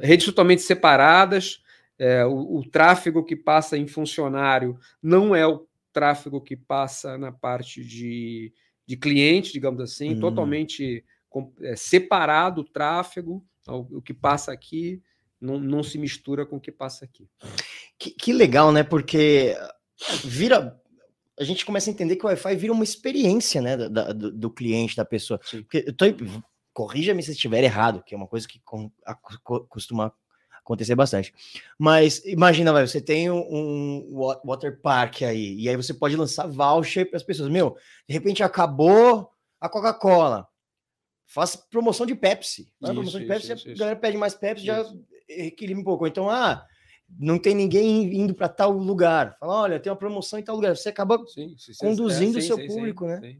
Redes totalmente separadas, é, o, o, tráfego que passa em funcionário não é o tráfego que passa na parte de, de cliente, digamos assim, hum. totalmente é, separado o tráfego, o, o que passa aqui não, não, se mistura com o que passa aqui. Que, que legal, né? Porque vira a gente começa a entender que o Wi-Fi vira uma experiência, né, da, do, do, cliente, da pessoa. Porque eu tô, corrija-me se estiver errado, que é uma coisa que com, a, costuma acontecer bastante. Mas imagina, vai, você tem um, um water park aí, e aí você pode lançar voucher para as pessoas. Meu, de repente acabou a Coca-Cola. Faz promoção de Pepsi. Isso, promoção de Pepsi, isso, a galera pede mais Pepsi, isso. já equilibra um pouco. Então, ah, não tem ninguém indo para tal lugar. Fala, olha, tem uma promoção em tal lugar. Você acaba sim, sim, conduzindo é, o seu público, né?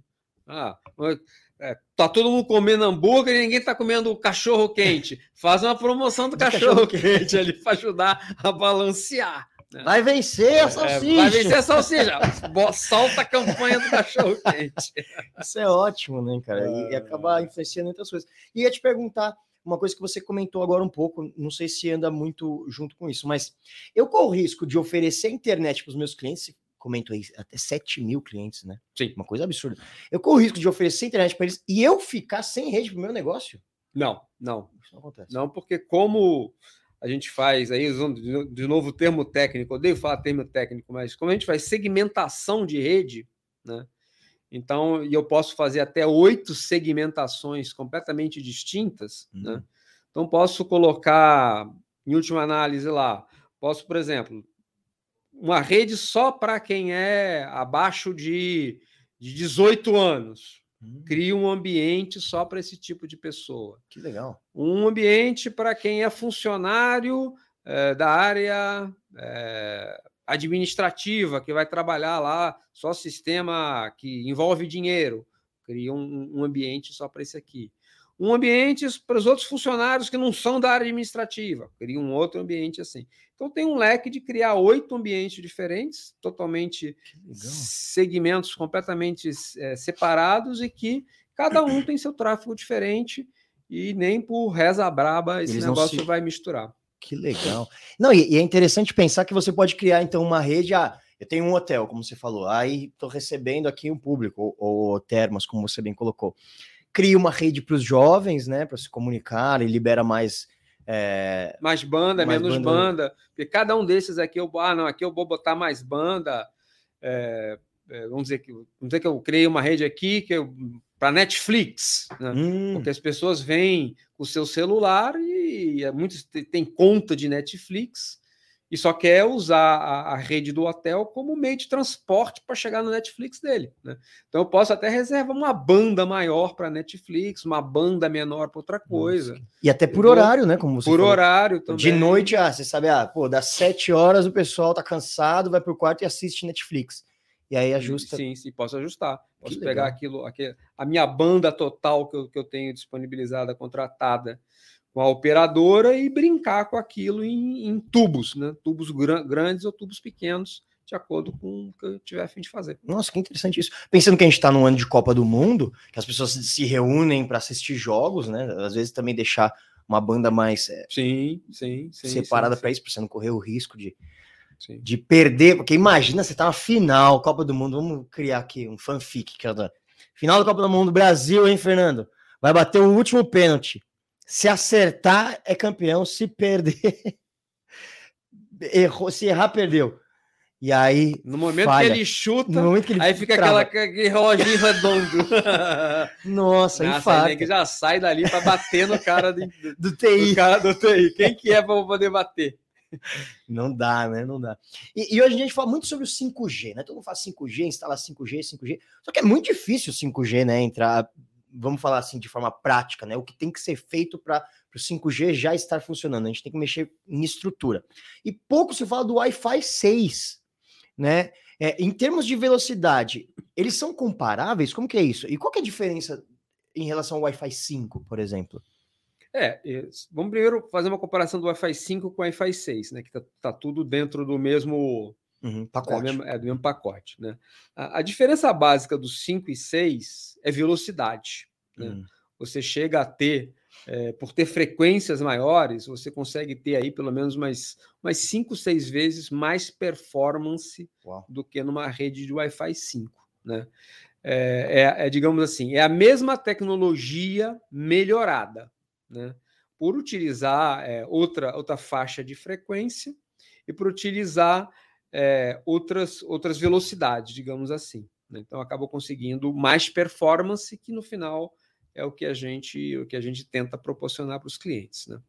Ah, é, tá todo mundo comendo hambúrguer e ninguém tá comendo cachorro quente. <laughs> Faz uma promoção do cachorro, quente ali para ajudar a balancear. Né? Vai vencer a salsicha. É, vai vencer a salsicha. Solta a campanha do cachorro <laughs> quente. Isso é ótimo, né, cara? E, e acabar influenciando outras coisas. E ia te perguntar uma coisa que você comentou agora um pouco, não sei se anda muito junto com isso, mas eu corro o risco de oferecer internet para os meus clientes, comento aí, até 7 mil clientes, né? Sim. Uma coisa absurda. Eu corro o risco de oferecer internet para eles e eu ficar sem rede para o meu negócio? Não, não. Isso não acontece. Não, porque como a gente faz aí, usando de novo o termo técnico, odeio falar termo técnico, mas como a gente faz segmentação de rede, né? Então, e eu posso fazer até oito segmentações completamente distintas, né? uhum. né? Então, posso colocar, em última análise lá, posso, por exemplo, uma rede só para quem é abaixo de, de 18 anos. Hum. Cria um ambiente só para esse tipo de pessoa. Que legal. Um ambiente para quem é funcionário é, da área é, administrativa, que vai trabalhar lá só sistema que envolve dinheiro. Cria um, um ambiente só para esse aqui um ambiente para os outros funcionários que não são da área administrativa, cria um outro ambiente assim. Então tem um leque de criar oito ambientes diferentes, totalmente segmentos completamente é, separados e que cada um tem seu tráfego diferente e nem por reza braba esse Eles negócio se... vai misturar. Que legal. Não, e, e, é interessante pensar que você pode criar então uma rede. Ah, eu tenho um hotel, como você falou, aí estou recebendo aqui um público, ou, ou termas, como você bem colocou cria uma rede para os jovens, né, para se comunicar e libera mais é, mais banda, mais menos banda. banda. porque cada um desses aqui eu ah não, aqui eu vou botar mais banda. É, é, vamos dizer que vamos dizer que eu criei uma rede aqui que para Netflix, né? hum. porque as pessoas vêm com o seu celular e, e muitos têm conta de Netflix e só quer usar a, a, rede do hotel como meio de transporte para chegar no Netflix dele. Né? Então eu posso até reservar uma banda maior para Netflix, uma banda menor para outra coisa. Nossa. E até por horário, né? Como você Por falou. horário também. De noite, ah, você sabe, ah, pô, das sete horas o pessoal tá cansado, vai pro quarto e assiste Netflix. E aí ajusta. Sim, sim, posso ajustar. Posso que pegar legal. aquilo, a minha banda total que eu, que eu tenho disponibilizada, contratada com a operadora e brincar com aquilo em, em tubos, né? Tubos gr grandes ou tubos pequenos, de acordo com o que eu tiver a fim de fazer. Nossa, que interessante isso. Pensando que a gente está no ano de Copa do Mundo, que as pessoas se reúnem para assistir jogos, né? Às vezes também deixar uma banda mais é, sim, sim, sim, separada para isso, para você não correr o risco de, de perder. Porque imagina, você tá na final, Copa do Mundo, vamos criar aqui um fanfic. Que é Final da Copa do Mundo, Brasil, hein, Fernando? Vai bater o último pênalti. Se acertar, é campeão. Se perder, <laughs> errou. Se errar, perdeu. E aí. No momento falha. que ele chuta, que ele aí fica aquela, aquele reloginho redondo. Nossa, <laughs> Nossa aí que já sai dali para bater no cara <laughs> do, do TI. Do cara do TI. Quem que é para poder bater? Não dá, né? Não dá. E, e, hoje a gente fala muito sobre o 5G, né? Todo mundo fala 5G, instala 5G, 5G. Só que é muito difícil o 5G, né? Entrar vamos falar assim de forma prática, né? O que tem que ser feito para o 5G já estar funcionando. A gente tem que mexer em estrutura. E pouco se fala do Wi-Fi 6, né? É, em termos de velocidade, eles são comparáveis? Como que é isso? E qual que é a diferença em relação ao Wi-Fi 5, por exemplo? É, vamos primeiro fazer uma comparação do Wi-Fi 5 com o Wi-Fi 6, né? Que tá, tá tudo dentro do mesmo Uhum, pacote. É, do mesmo, é do mesmo pacote. Né? A, a, diferença básica dos 5 e 6 é velocidade. Né? Uhum. Você chega a ter, é, por ter frequências maiores, você consegue ter aí pelo menos mais, mais 5, 6 vezes mais performance Uau. do que numa rede de Wi-Fi 5. Né? É, é, é, digamos assim, é a mesma tecnologia melhorada, né? por utilizar é, outra, outra faixa de frequência e por utilizar é, outras, outras velocidades, digamos assim. Né? Então acaba conseguindo mais performance, que no final é o que a gente, o que a gente tenta proporcionar para os clientes. Né?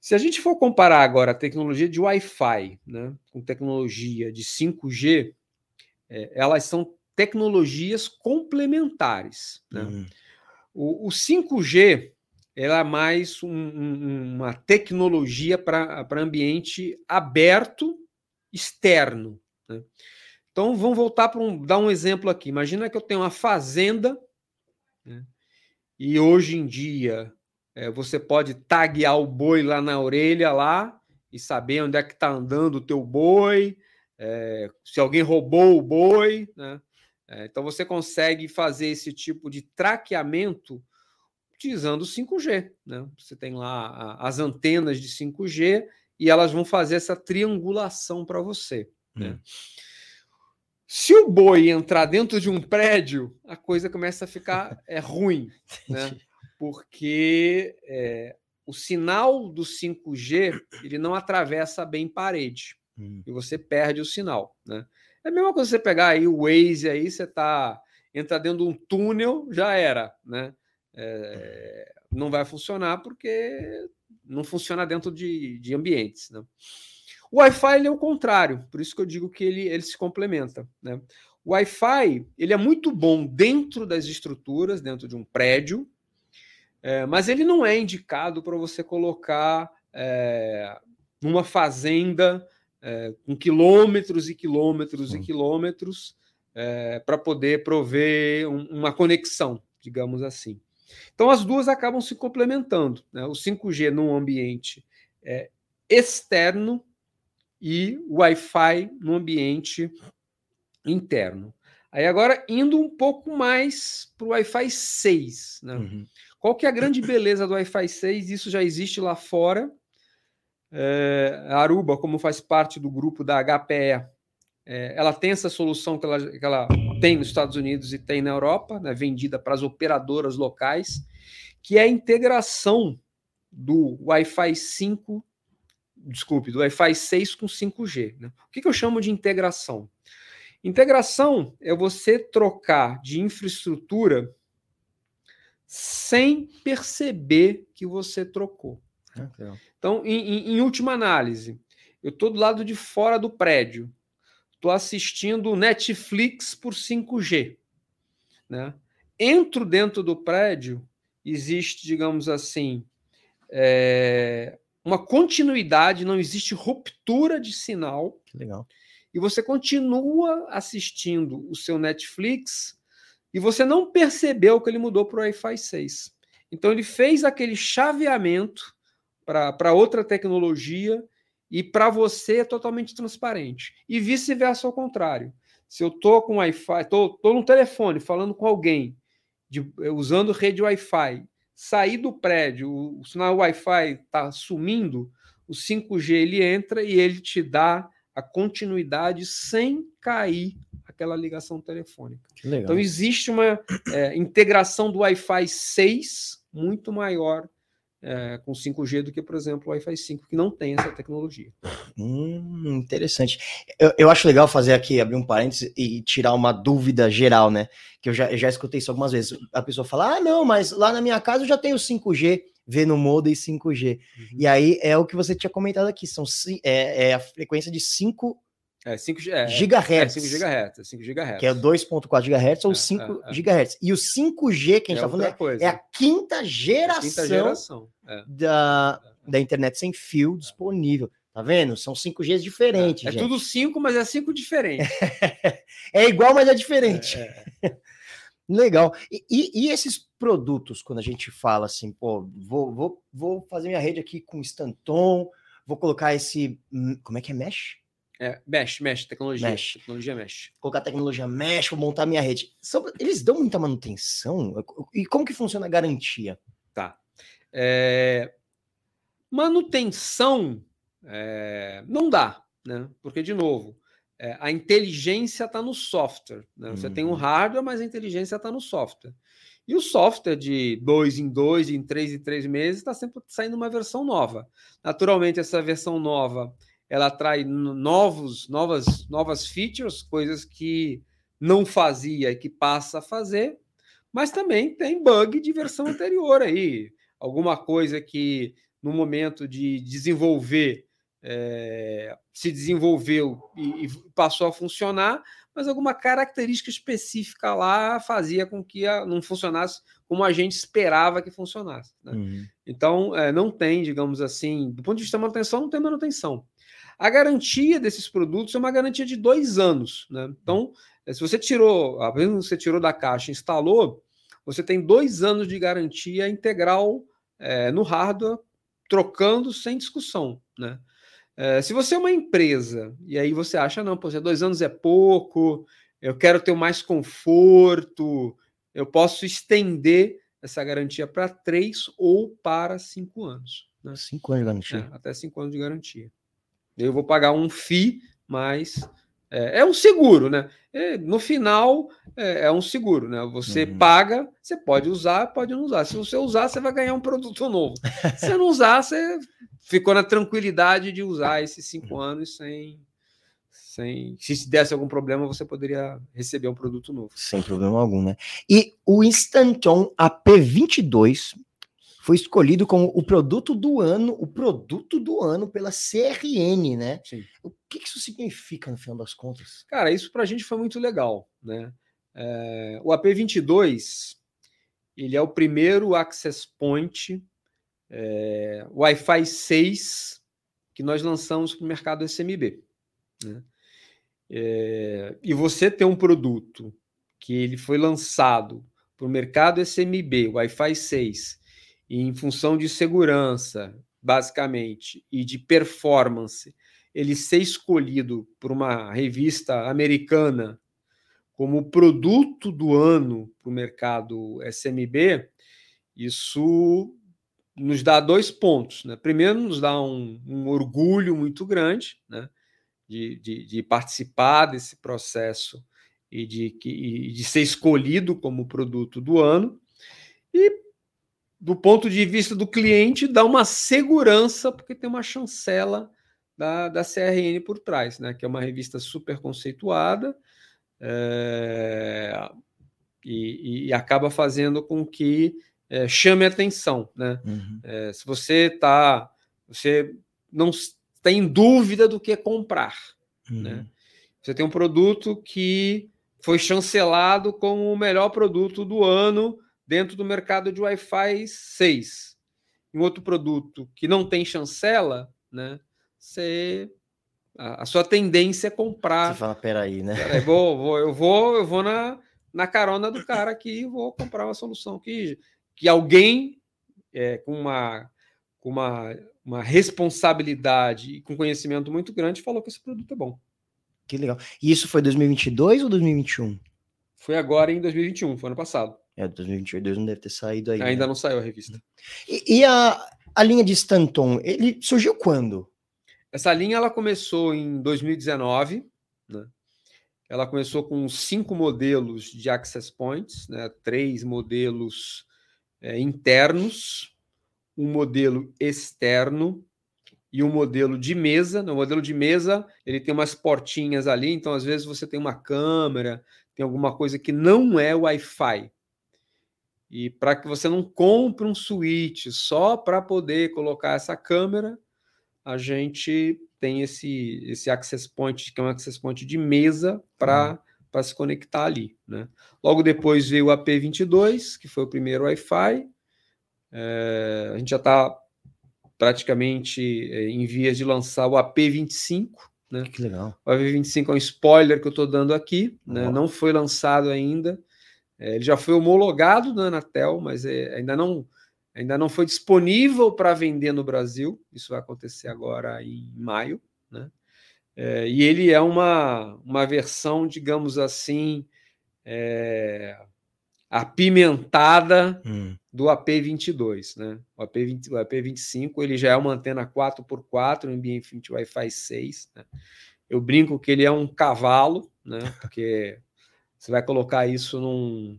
Se a gente for comparar agora a tecnologia de Wi-Fi né, com tecnologia de 5G, é, elas são tecnologias complementares. Né? Uhum. O, o 5G ela é mais um, um, uma tecnologia para ambiente aberto externo. Né? Então vamos voltar para um, dar um exemplo aqui. Imagina que eu tenho uma fazenda né? e hoje em dia é, você pode taguear o boi lá na orelha lá e saber onde é que está andando o teu boi, é, se alguém roubou o boi, né? É, então você consegue fazer esse tipo de traqueamento utilizando o 5G. Né? Você tem lá as antenas de 5G e elas vão fazer essa triangulação para você. Né? Hum. Se o boi entrar dentro de um prédio, a coisa começa a ficar é, ruim, <laughs> né? porque é, o sinal do 5G ele não atravessa bem parede hum. e você perde o sinal, né? É a mesma coisa você pegar aí o Waze aí, você tá entra dentro de um túnel, já era, né? É, não vai funcionar porque não funciona dentro de, de ambientes, né? O Wi-Fi é o contrário, por isso que eu digo que ele, ele se complementa, né? O Wi-Fi ele é muito bom dentro das estruturas, dentro de um prédio, é, mas ele não é indicado para você colocar é, numa fazenda é, com quilômetros e quilômetros e quilômetros é, para poder prover um, uma conexão, digamos assim. Então as duas acabam se complementando. Né? O 5G num ambiente é, externo e o Wi-Fi no ambiente interno. Aí agora indo um pouco mais para o Wi-Fi 6. Né? Uhum. Qual que é a grande beleza do Wi-Fi 6? Isso já existe lá fora. É, a Aruba, como faz parte do grupo da HPE, é, ela tem essa solução que ela, que ela, tem nos Estados Unidos e tem na Europa, né, vendida para as operadoras locais, que é a integração do Wi-Fi 5, desculpe, do Wi-Fi 6 com 5G. Né? O que, que eu chamo de integração? Integração é você trocar de infraestrutura sem perceber que você trocou. Então, em, em, última análise, eu estou do lado de fora do prédio, estou assistindo Netflix por 5G. Né? Entro dentro do prédio, existe, digamos assim, é, uma continuidade, não existe ruptura de sinal. Legal. E você continua assistindo o seu Netflix e você não percebeu que ele mudou para o Wi-Fi 6. Então ele fez aquele chaveamento para outra tecnologia e para você é totalmente transparente. E vice-versa ao contrário. Se eu estou com Wi-Fi, estou no telefone falando com alguém de, usando rede Wi-Fi, sair do prédio, o, o sinal Wi-Fi está sumindo, o 5G ele entra e ele te dá a continuidade sem cair aquela ligação telefônica. Então, existe uma é, integração do Wi-Fi 6 muito maior é, com 5G do que, por exemplo, o Wi-Fi 5, que não tem essa tecnologia. Hum, interessante. Eu, eu, acho legal fazer aqui, abrir um parênteses e tirar uma dúvida geral, né? Que eu já, eu já escutei isso algumas vezes. A pessoa fala: ah, não, mas lá na minha casa eu já tenho 5G vê no modem 5G. Uhum. E aí é o que você tinha comentado aqui, são é, é a frequência de 5 é, 5 é, gigahertz. É 5 gigahertz, 5 gigahertz. Que é 2.4 gigahertz ou 5 é, é, é, gigahertz. E o 5G que a gente está falando coisa. é a quinta geração, quinta geração da, da internet sem fio disponível. Tá vendo? São 5Gs diferentes. É, gente. tudo 5, mas é 5 diferente. <laughs> é igual, mas é diferente. <laughs> Legal. E, e, e, esses produtos, quando a gente fala assim, pô, vou, vou, vou fazer minha rede aqui com Stanton, vou colocar esse. Hum, como é que é mesh? É, mesh, mesh, tecnologia. Mesh. Tecnologia mesh. Colocar tecnologia mesh, vou montar minha rede. Eles dão muita manutenção? E como que funciona a garantia? Tá. É... Manutenção é... não dá, né? Porque, de novo, é, a inteligência está no software. Né? Você tem um uhum. hardware, mas a inteligência está no software. E o software de dois em dois, em três em três meses, está sempre saindo uma versão nova. Naturalmente, essa versão nova ela traz novos, novas, novas features, coisas que não fazia e que passa a fazer, mas também tem bug de versão anterior aí, alguma coisa que no momento de desenvolver é, se desenvolveu e, e, passou a funcionar, mas alguma característica específica lá fazia com que a, não funcionasse como a gente esperava que funcionasse. Né? Uhum. Então, é, não tem, digamos assim, do ponto de vista da manutenção, não tem manutenção. A garantia desses produtos é uma garantia de dois anos. Né? Então, se você tirou, você tirou da caixa instalou, você tem dois anos de garantia integral é, no hardware, trocando sem discussão. Né? É, se você é uma empresa e aí você acha, não, pô, dois anos é pouco, eu quero ter mais conforto, eu posso estender essa garantia para três ou para cinco anos. Né? Cinco anos de garantia. É, até cinco anos de garantia. Eu vou pagar um FII mais É, é um seguro, né? É, no final, é, é, um seguro, né? Você uhum. paga, você pode usar, pode não usar. Se você usar, você vai ganhar um produto novo. <laughs> Se você não usar, você ficou na tranquilidade de usar esses cinco uhum. anos sem, sem. Se desse algum problema, você poderia receber um produto novo. Sem problema algum, né? E o Instanton AP22 foi escolhido como o produto do ano, o produto do ano pela CRN, né? Sim. O que isso significa no final das contas? Cara, isso para a gente foi muito legal, né? É, o AP22 ele é o primeiro access point é, Wi-Fi 6 que nós lançamos para o mercado SMB. Né? É, e você ter um produto que ele foi lançado para o mercado SMB, Wi-Fi 6, e em função de segurança, basicamente, e de performance, ele ser escolhido por uma revista americana como produto do ano para o mercado SMB, isso nos dá dois pontos. Né? Primeiro, nos dá um, um orgulho muito grande né? de, de, de, participar desse processo e de, e de ser escolhido como produto do ano. E do ponto de vista do cliente, dá uma segurança, porque tem uma chancela da, da CRN por trás, né? que é uma revista super conceituada é, e, e, acaba fazendo com que é, chame atenção. Né? Uhum. É, se você está você não tem dúvida do que comprar. Uhum. Né? Você tem um produto que foi chancelado como o melhor produto do ano dentro do mercado de Wi-Fi 6. Um outro produto que não tem chancela, né? Você a, a sua tendência é comprar. Você fala, peraí, né? Peraí, vou, vou, eu vou, eu vou na, na carona do cara aqui e vou comprar uma solução que, que alguém é, com uma com uma, uma responsabilidade e com conhecimento muito grande falou que esse produto é bom. Que legal. E isso foi 2022 ou 2021? Foi agora em 2021, foi ano passado. É, 2022 não deve ter saído ainda. Ainda não saiu a revista. E, e a, a linha de Stanton, ele surgiu quando? Essa linha ela começou em 2019, né? Ela começou com cinco modelos de access points, né? três modelos é, internos, um modelo externo e um modelo de mesa. No modelo de mesa, ele tem umas portinhas ali, então às vezes você tem uma câmera, tem alguma coisa que não é Wi-Fi. E para que você não compre um switch só para poder colocar essa câmera, a gente tem esse, esse access point, que é um access point de mesa para uhum. se conectar ali. Né? Logo depois veio o AP22, que foi o primeiro Wi-Fi. É, a gente já está praticamente é, em vias de lançar o AP25. Né? Que legal. O AP25 é um spoiler que eu estou dando aqui, né? não foi lançado ainda. É, ele já foi homologado na Anatel, mas é, ainda, não, ainda não foi disponível para vender no Brasil. Isso vai acontecer agora em maio. Né? É, e ele é uma, uma versão, digamos assim, é, apimentada hum. do AP22. Né? O, AP20, o AP25 ele já é uma antena 4x4 em ambiente Wi-Fi 6. Né? Eu brinco que ele é um cavalo, né? porque você vai colocar isso num,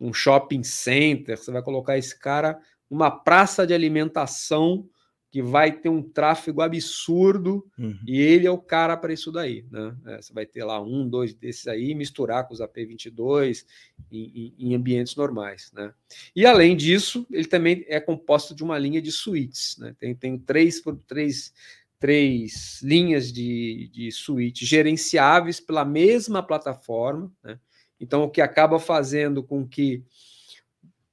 num shopping center, você vai colocar esse cara numa praça de alimentação que vai ter um tráfego absurdo uhum. e ele é o cara para isso daí, né? É, você vai ter lá um, dois desses aí, misturar com os AP22 em, em, em, ambientes normais, né? E além disso, ele também é composto de uma linha de suítes, né? Tem, tem três, três, três linhas de, de suítes gerenciáveis pela mesma plataforma, né? Então, o que acaba fazendo com que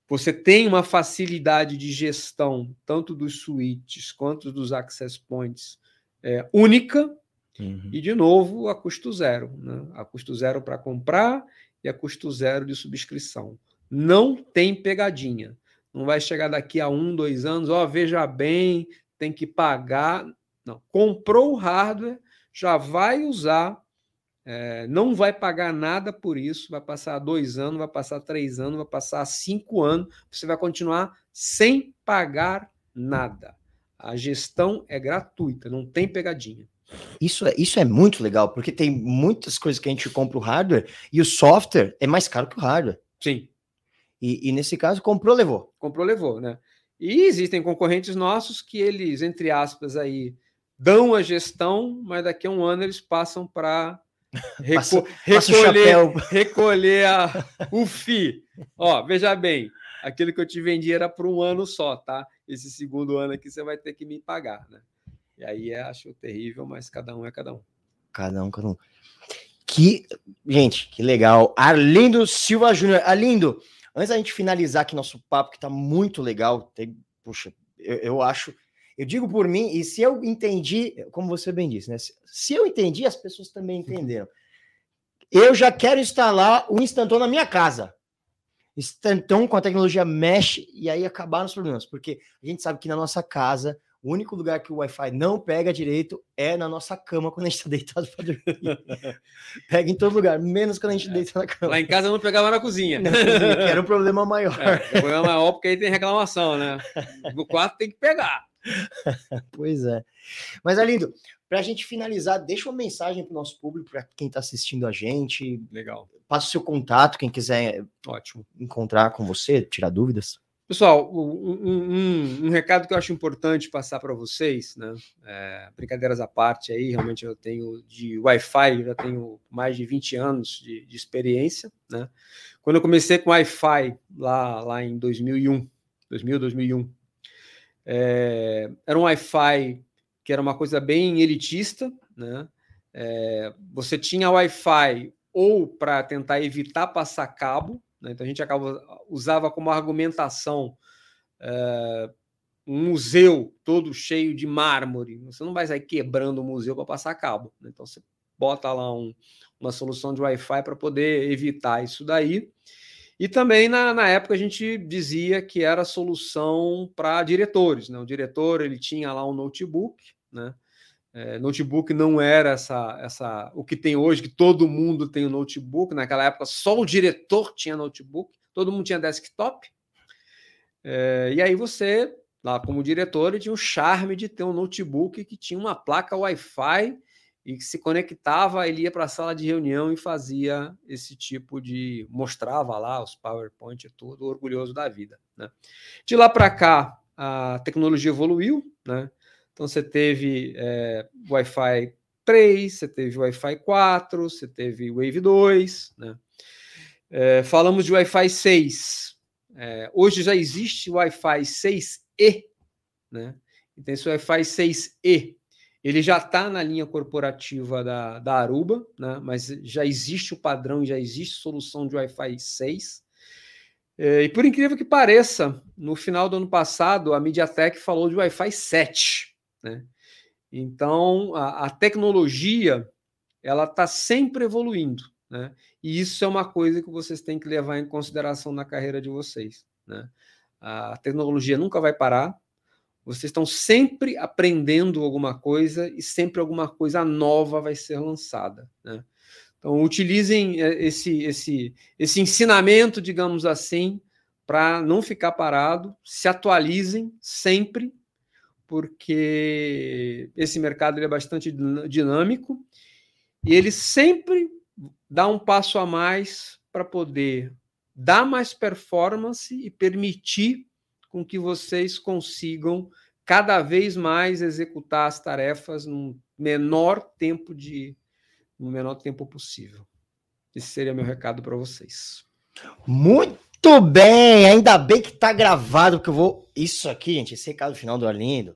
você tenha uma facilidade de gestão, tanto dos switches quanto dos access points, é, única, uhum. e, de novo, a custo zero. Né? A custo zero para comprar e a custo zero de subscrição. Não tem pegadinha. Não vai chegar daqui a um, dois anos, ó, oh, veja bem, tem que pagar. Não. Comprou o hardware, já vai usar é, não vai pagar nada por isso, vai passar dois anos, vai passar três anos, vai passar cinco anos, você vai continuar sem pagar nada. A gestão é gratuita, não tem pegadinha. Isso é, isso é muito legal, porque tem muitas coisas que a gente compra o hardware e o software é mais caro que o hardware. Sim. E, e nesse caso, comprou, levou. Comprou, levou, né? E existem concorrentes nossos que eles, entre aspas, aí, dão a gestão, mas daqui a um ano eles passam para <laughs> reco recolher, <laughs> recolher a, o FI. Ó, veja bem, aquilo que eu te vendi era por um ano só, tá? Esse segundo ano aqui você vai ter que me pagar, né? E aí é, acho terrível, mas cada um é cada um. Cada um, cada um. Que, gente, que legal. Arlindo Silva Júnior. Arlindo, antes da gente finalizar aqui nosso papo, que tá muito legal, tem, puxa, eu, eu, acho, eu digo por mim, e se eu entendi, como você bem disse, né? Se, eu entendi, as pessoas também entenderam. Eu já quero instalar o Instanton na minha casa. Instanton com a tecnologia mesh e aí acabar os problemas, porque a gente sabe que na nossa casa o único lugar que o Wi-Fi não pega direito é na nossa cama quando a gente está deitado para dormir. <laughs> pega em todo lugar, menos quando a gente é. deita na cama. Lá em casa não pegava na cozinha. Era um problema maior. É, o problema maior porque aí tem reclamação, né? <laughs> No quarto tem que pegar. <laughs> pois é. Mas, Alindo, para a gente finalizar, deixa uma mensagem para o nosso público, para quem está assistindo a gente. Legal. Passa o seu contato, quem quiser Ótimo. encontrar com você, tirar dúvidas. Pessoal, um, um, um, recado que eu acho importante passar para vocês, né? É, brincadeiras à parte aí, realmente eu tenho de Wi-Fi, já tenho mais de 20 anos de, de experiência, né? Quando eu comecei com Wi-Fi lá, lá em 2001, 2000, 2001, é, era um Wi-Fi que era uma coisa bem elitista, né? É, você tinha Wi-Fi ou para tentar evitar passar cabo, né? Então a gente acaba, usava como argumentação é, um museu todo cheio de mármore. Você não vai sair quebrando o museu para passar cabo. Né? Então você bota lá um, uma solução de Wi-Fi para poder evitar isso daí. E também na, na época a gente dizia que era solução para diretores. Né? O diretor ele tinha lá um notebook, né? É, notebook não era essa, essa o que tem hoje, que todo mundo tem um notebook. Naquela época, só o diretor tinha notebook, todo mundo tinha desktop. É, e aí você, lá como diretor, tinha o charme de ter um notebook que tinha uma placa Wi-Fi e que se conectava, ele ia para a sala de reunião e fazia esse tipo de. mostrava lá os PowerPoint e tudo, orgulhoso da vida. Né? De lá para cá, a tecnologia evoluiu, né? Então você teve é, Wi-Fi 3, você teve Wi-Fi 4, você teve Wave 2, né? É, falamos de Wi-Fi 6. É, hoje já existe Wi-Fi 6E, né? Então esse Wi-Fi 6E ele já está na linha corporativa da, da Aruba, né? mas já existe o padrão, já existe solução de Wi-Fi 6. É, e por incrível que pareça, no final do ano passado, a MediaTek falou de Wi-Fi 7. Né? Então, a, a tecnologia ela está sempre evoluindo, né? E isso é uma coisa que vocês têm que levar em consideração na carreira de vocês, né? A tecnologia nunca vai parar. Vocês estão sempre aprendendo alguma coisa e sempre alguma coisa nova vai ser lançada, né? Então, utilizem é, esse, esse, esse ensinamento, digamos assim, para não ficar parado, se atualizem sempre porque esse mercado é bastante dinâmico e ele sempre dá um passo a mais para poder dar mais performance e permitir com que vocês consigam cada vez mais executar as tarefas no menor tempo de no menor tempo possível. Esse seria meu recado para vocês. Muito bem, ainda bem que está gravado, porque eu vou. Isso aqui, gente, esse recado final do Arlindo,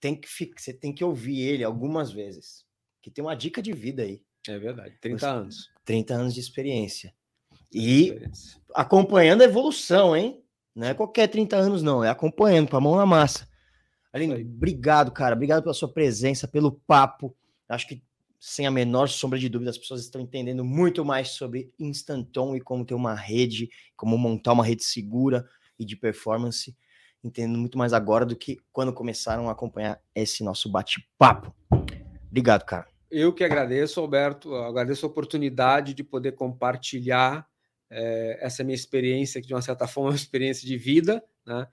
tem que você tem que ouvir ele algumas vezes. Que tem uma dica de vida aí. É verdade. 30 anos. 30 anos de experiência. E experiência. acompanhando a evolução, hein? Não é qualquer 30 anos, não. É acompanhando, com a mão na massa. Aline, obrigado, cara. Obrigado pela sua presença, pelo papo. Acho que, sem a menor sombra de dúvida, as pessoas estão entendendo muito mais sobre Instanton e como ter uma rede, como montar uma rede segura e de performance entendendo muito mais agora do que quando começaram a acompanhar esse nosso bate-papo. Obrigado, cara. Eu que agradeço, Alberto, agradeço a oportunidade de poder compartilhar é, essa minha experiência, que de uma certa <laughs> forma é uma experiência de vida, né?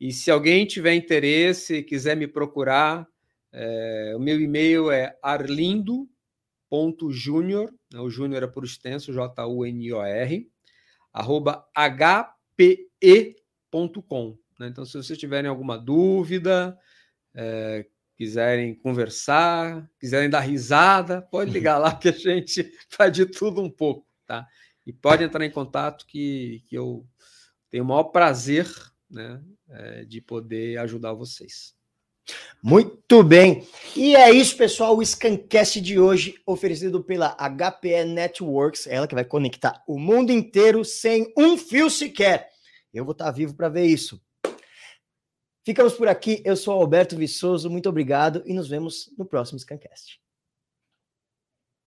E se alguém tiver interesse, quiser me procurar, É, o meu e-mail é arlindo.junior, né, o júnior é por extenso, J-U-N-I-O-R, arroba hpe.com. Né? Então, se vocês tiverem alguma dúvida, é, quiserem conversar, quiserem dar risada, pode ligar lá que a gente <laughs> faz de tudo um pouco, tá? E pode entrar em contato que, que eu tenho o maior prazer né, é, de poder ajudar vocês. Muito bem. E é isso, pessoal. O Scancast de hoje, oferecido pela HPE Networks, ela que vai conectar o mundo inteiro sem um fio sequer. Eu vou estar vivo para ver isso. Ficamos por aqui. Eu sou Alberto Viçoso. Muito obrigado e nos vemos no próximo Scancast.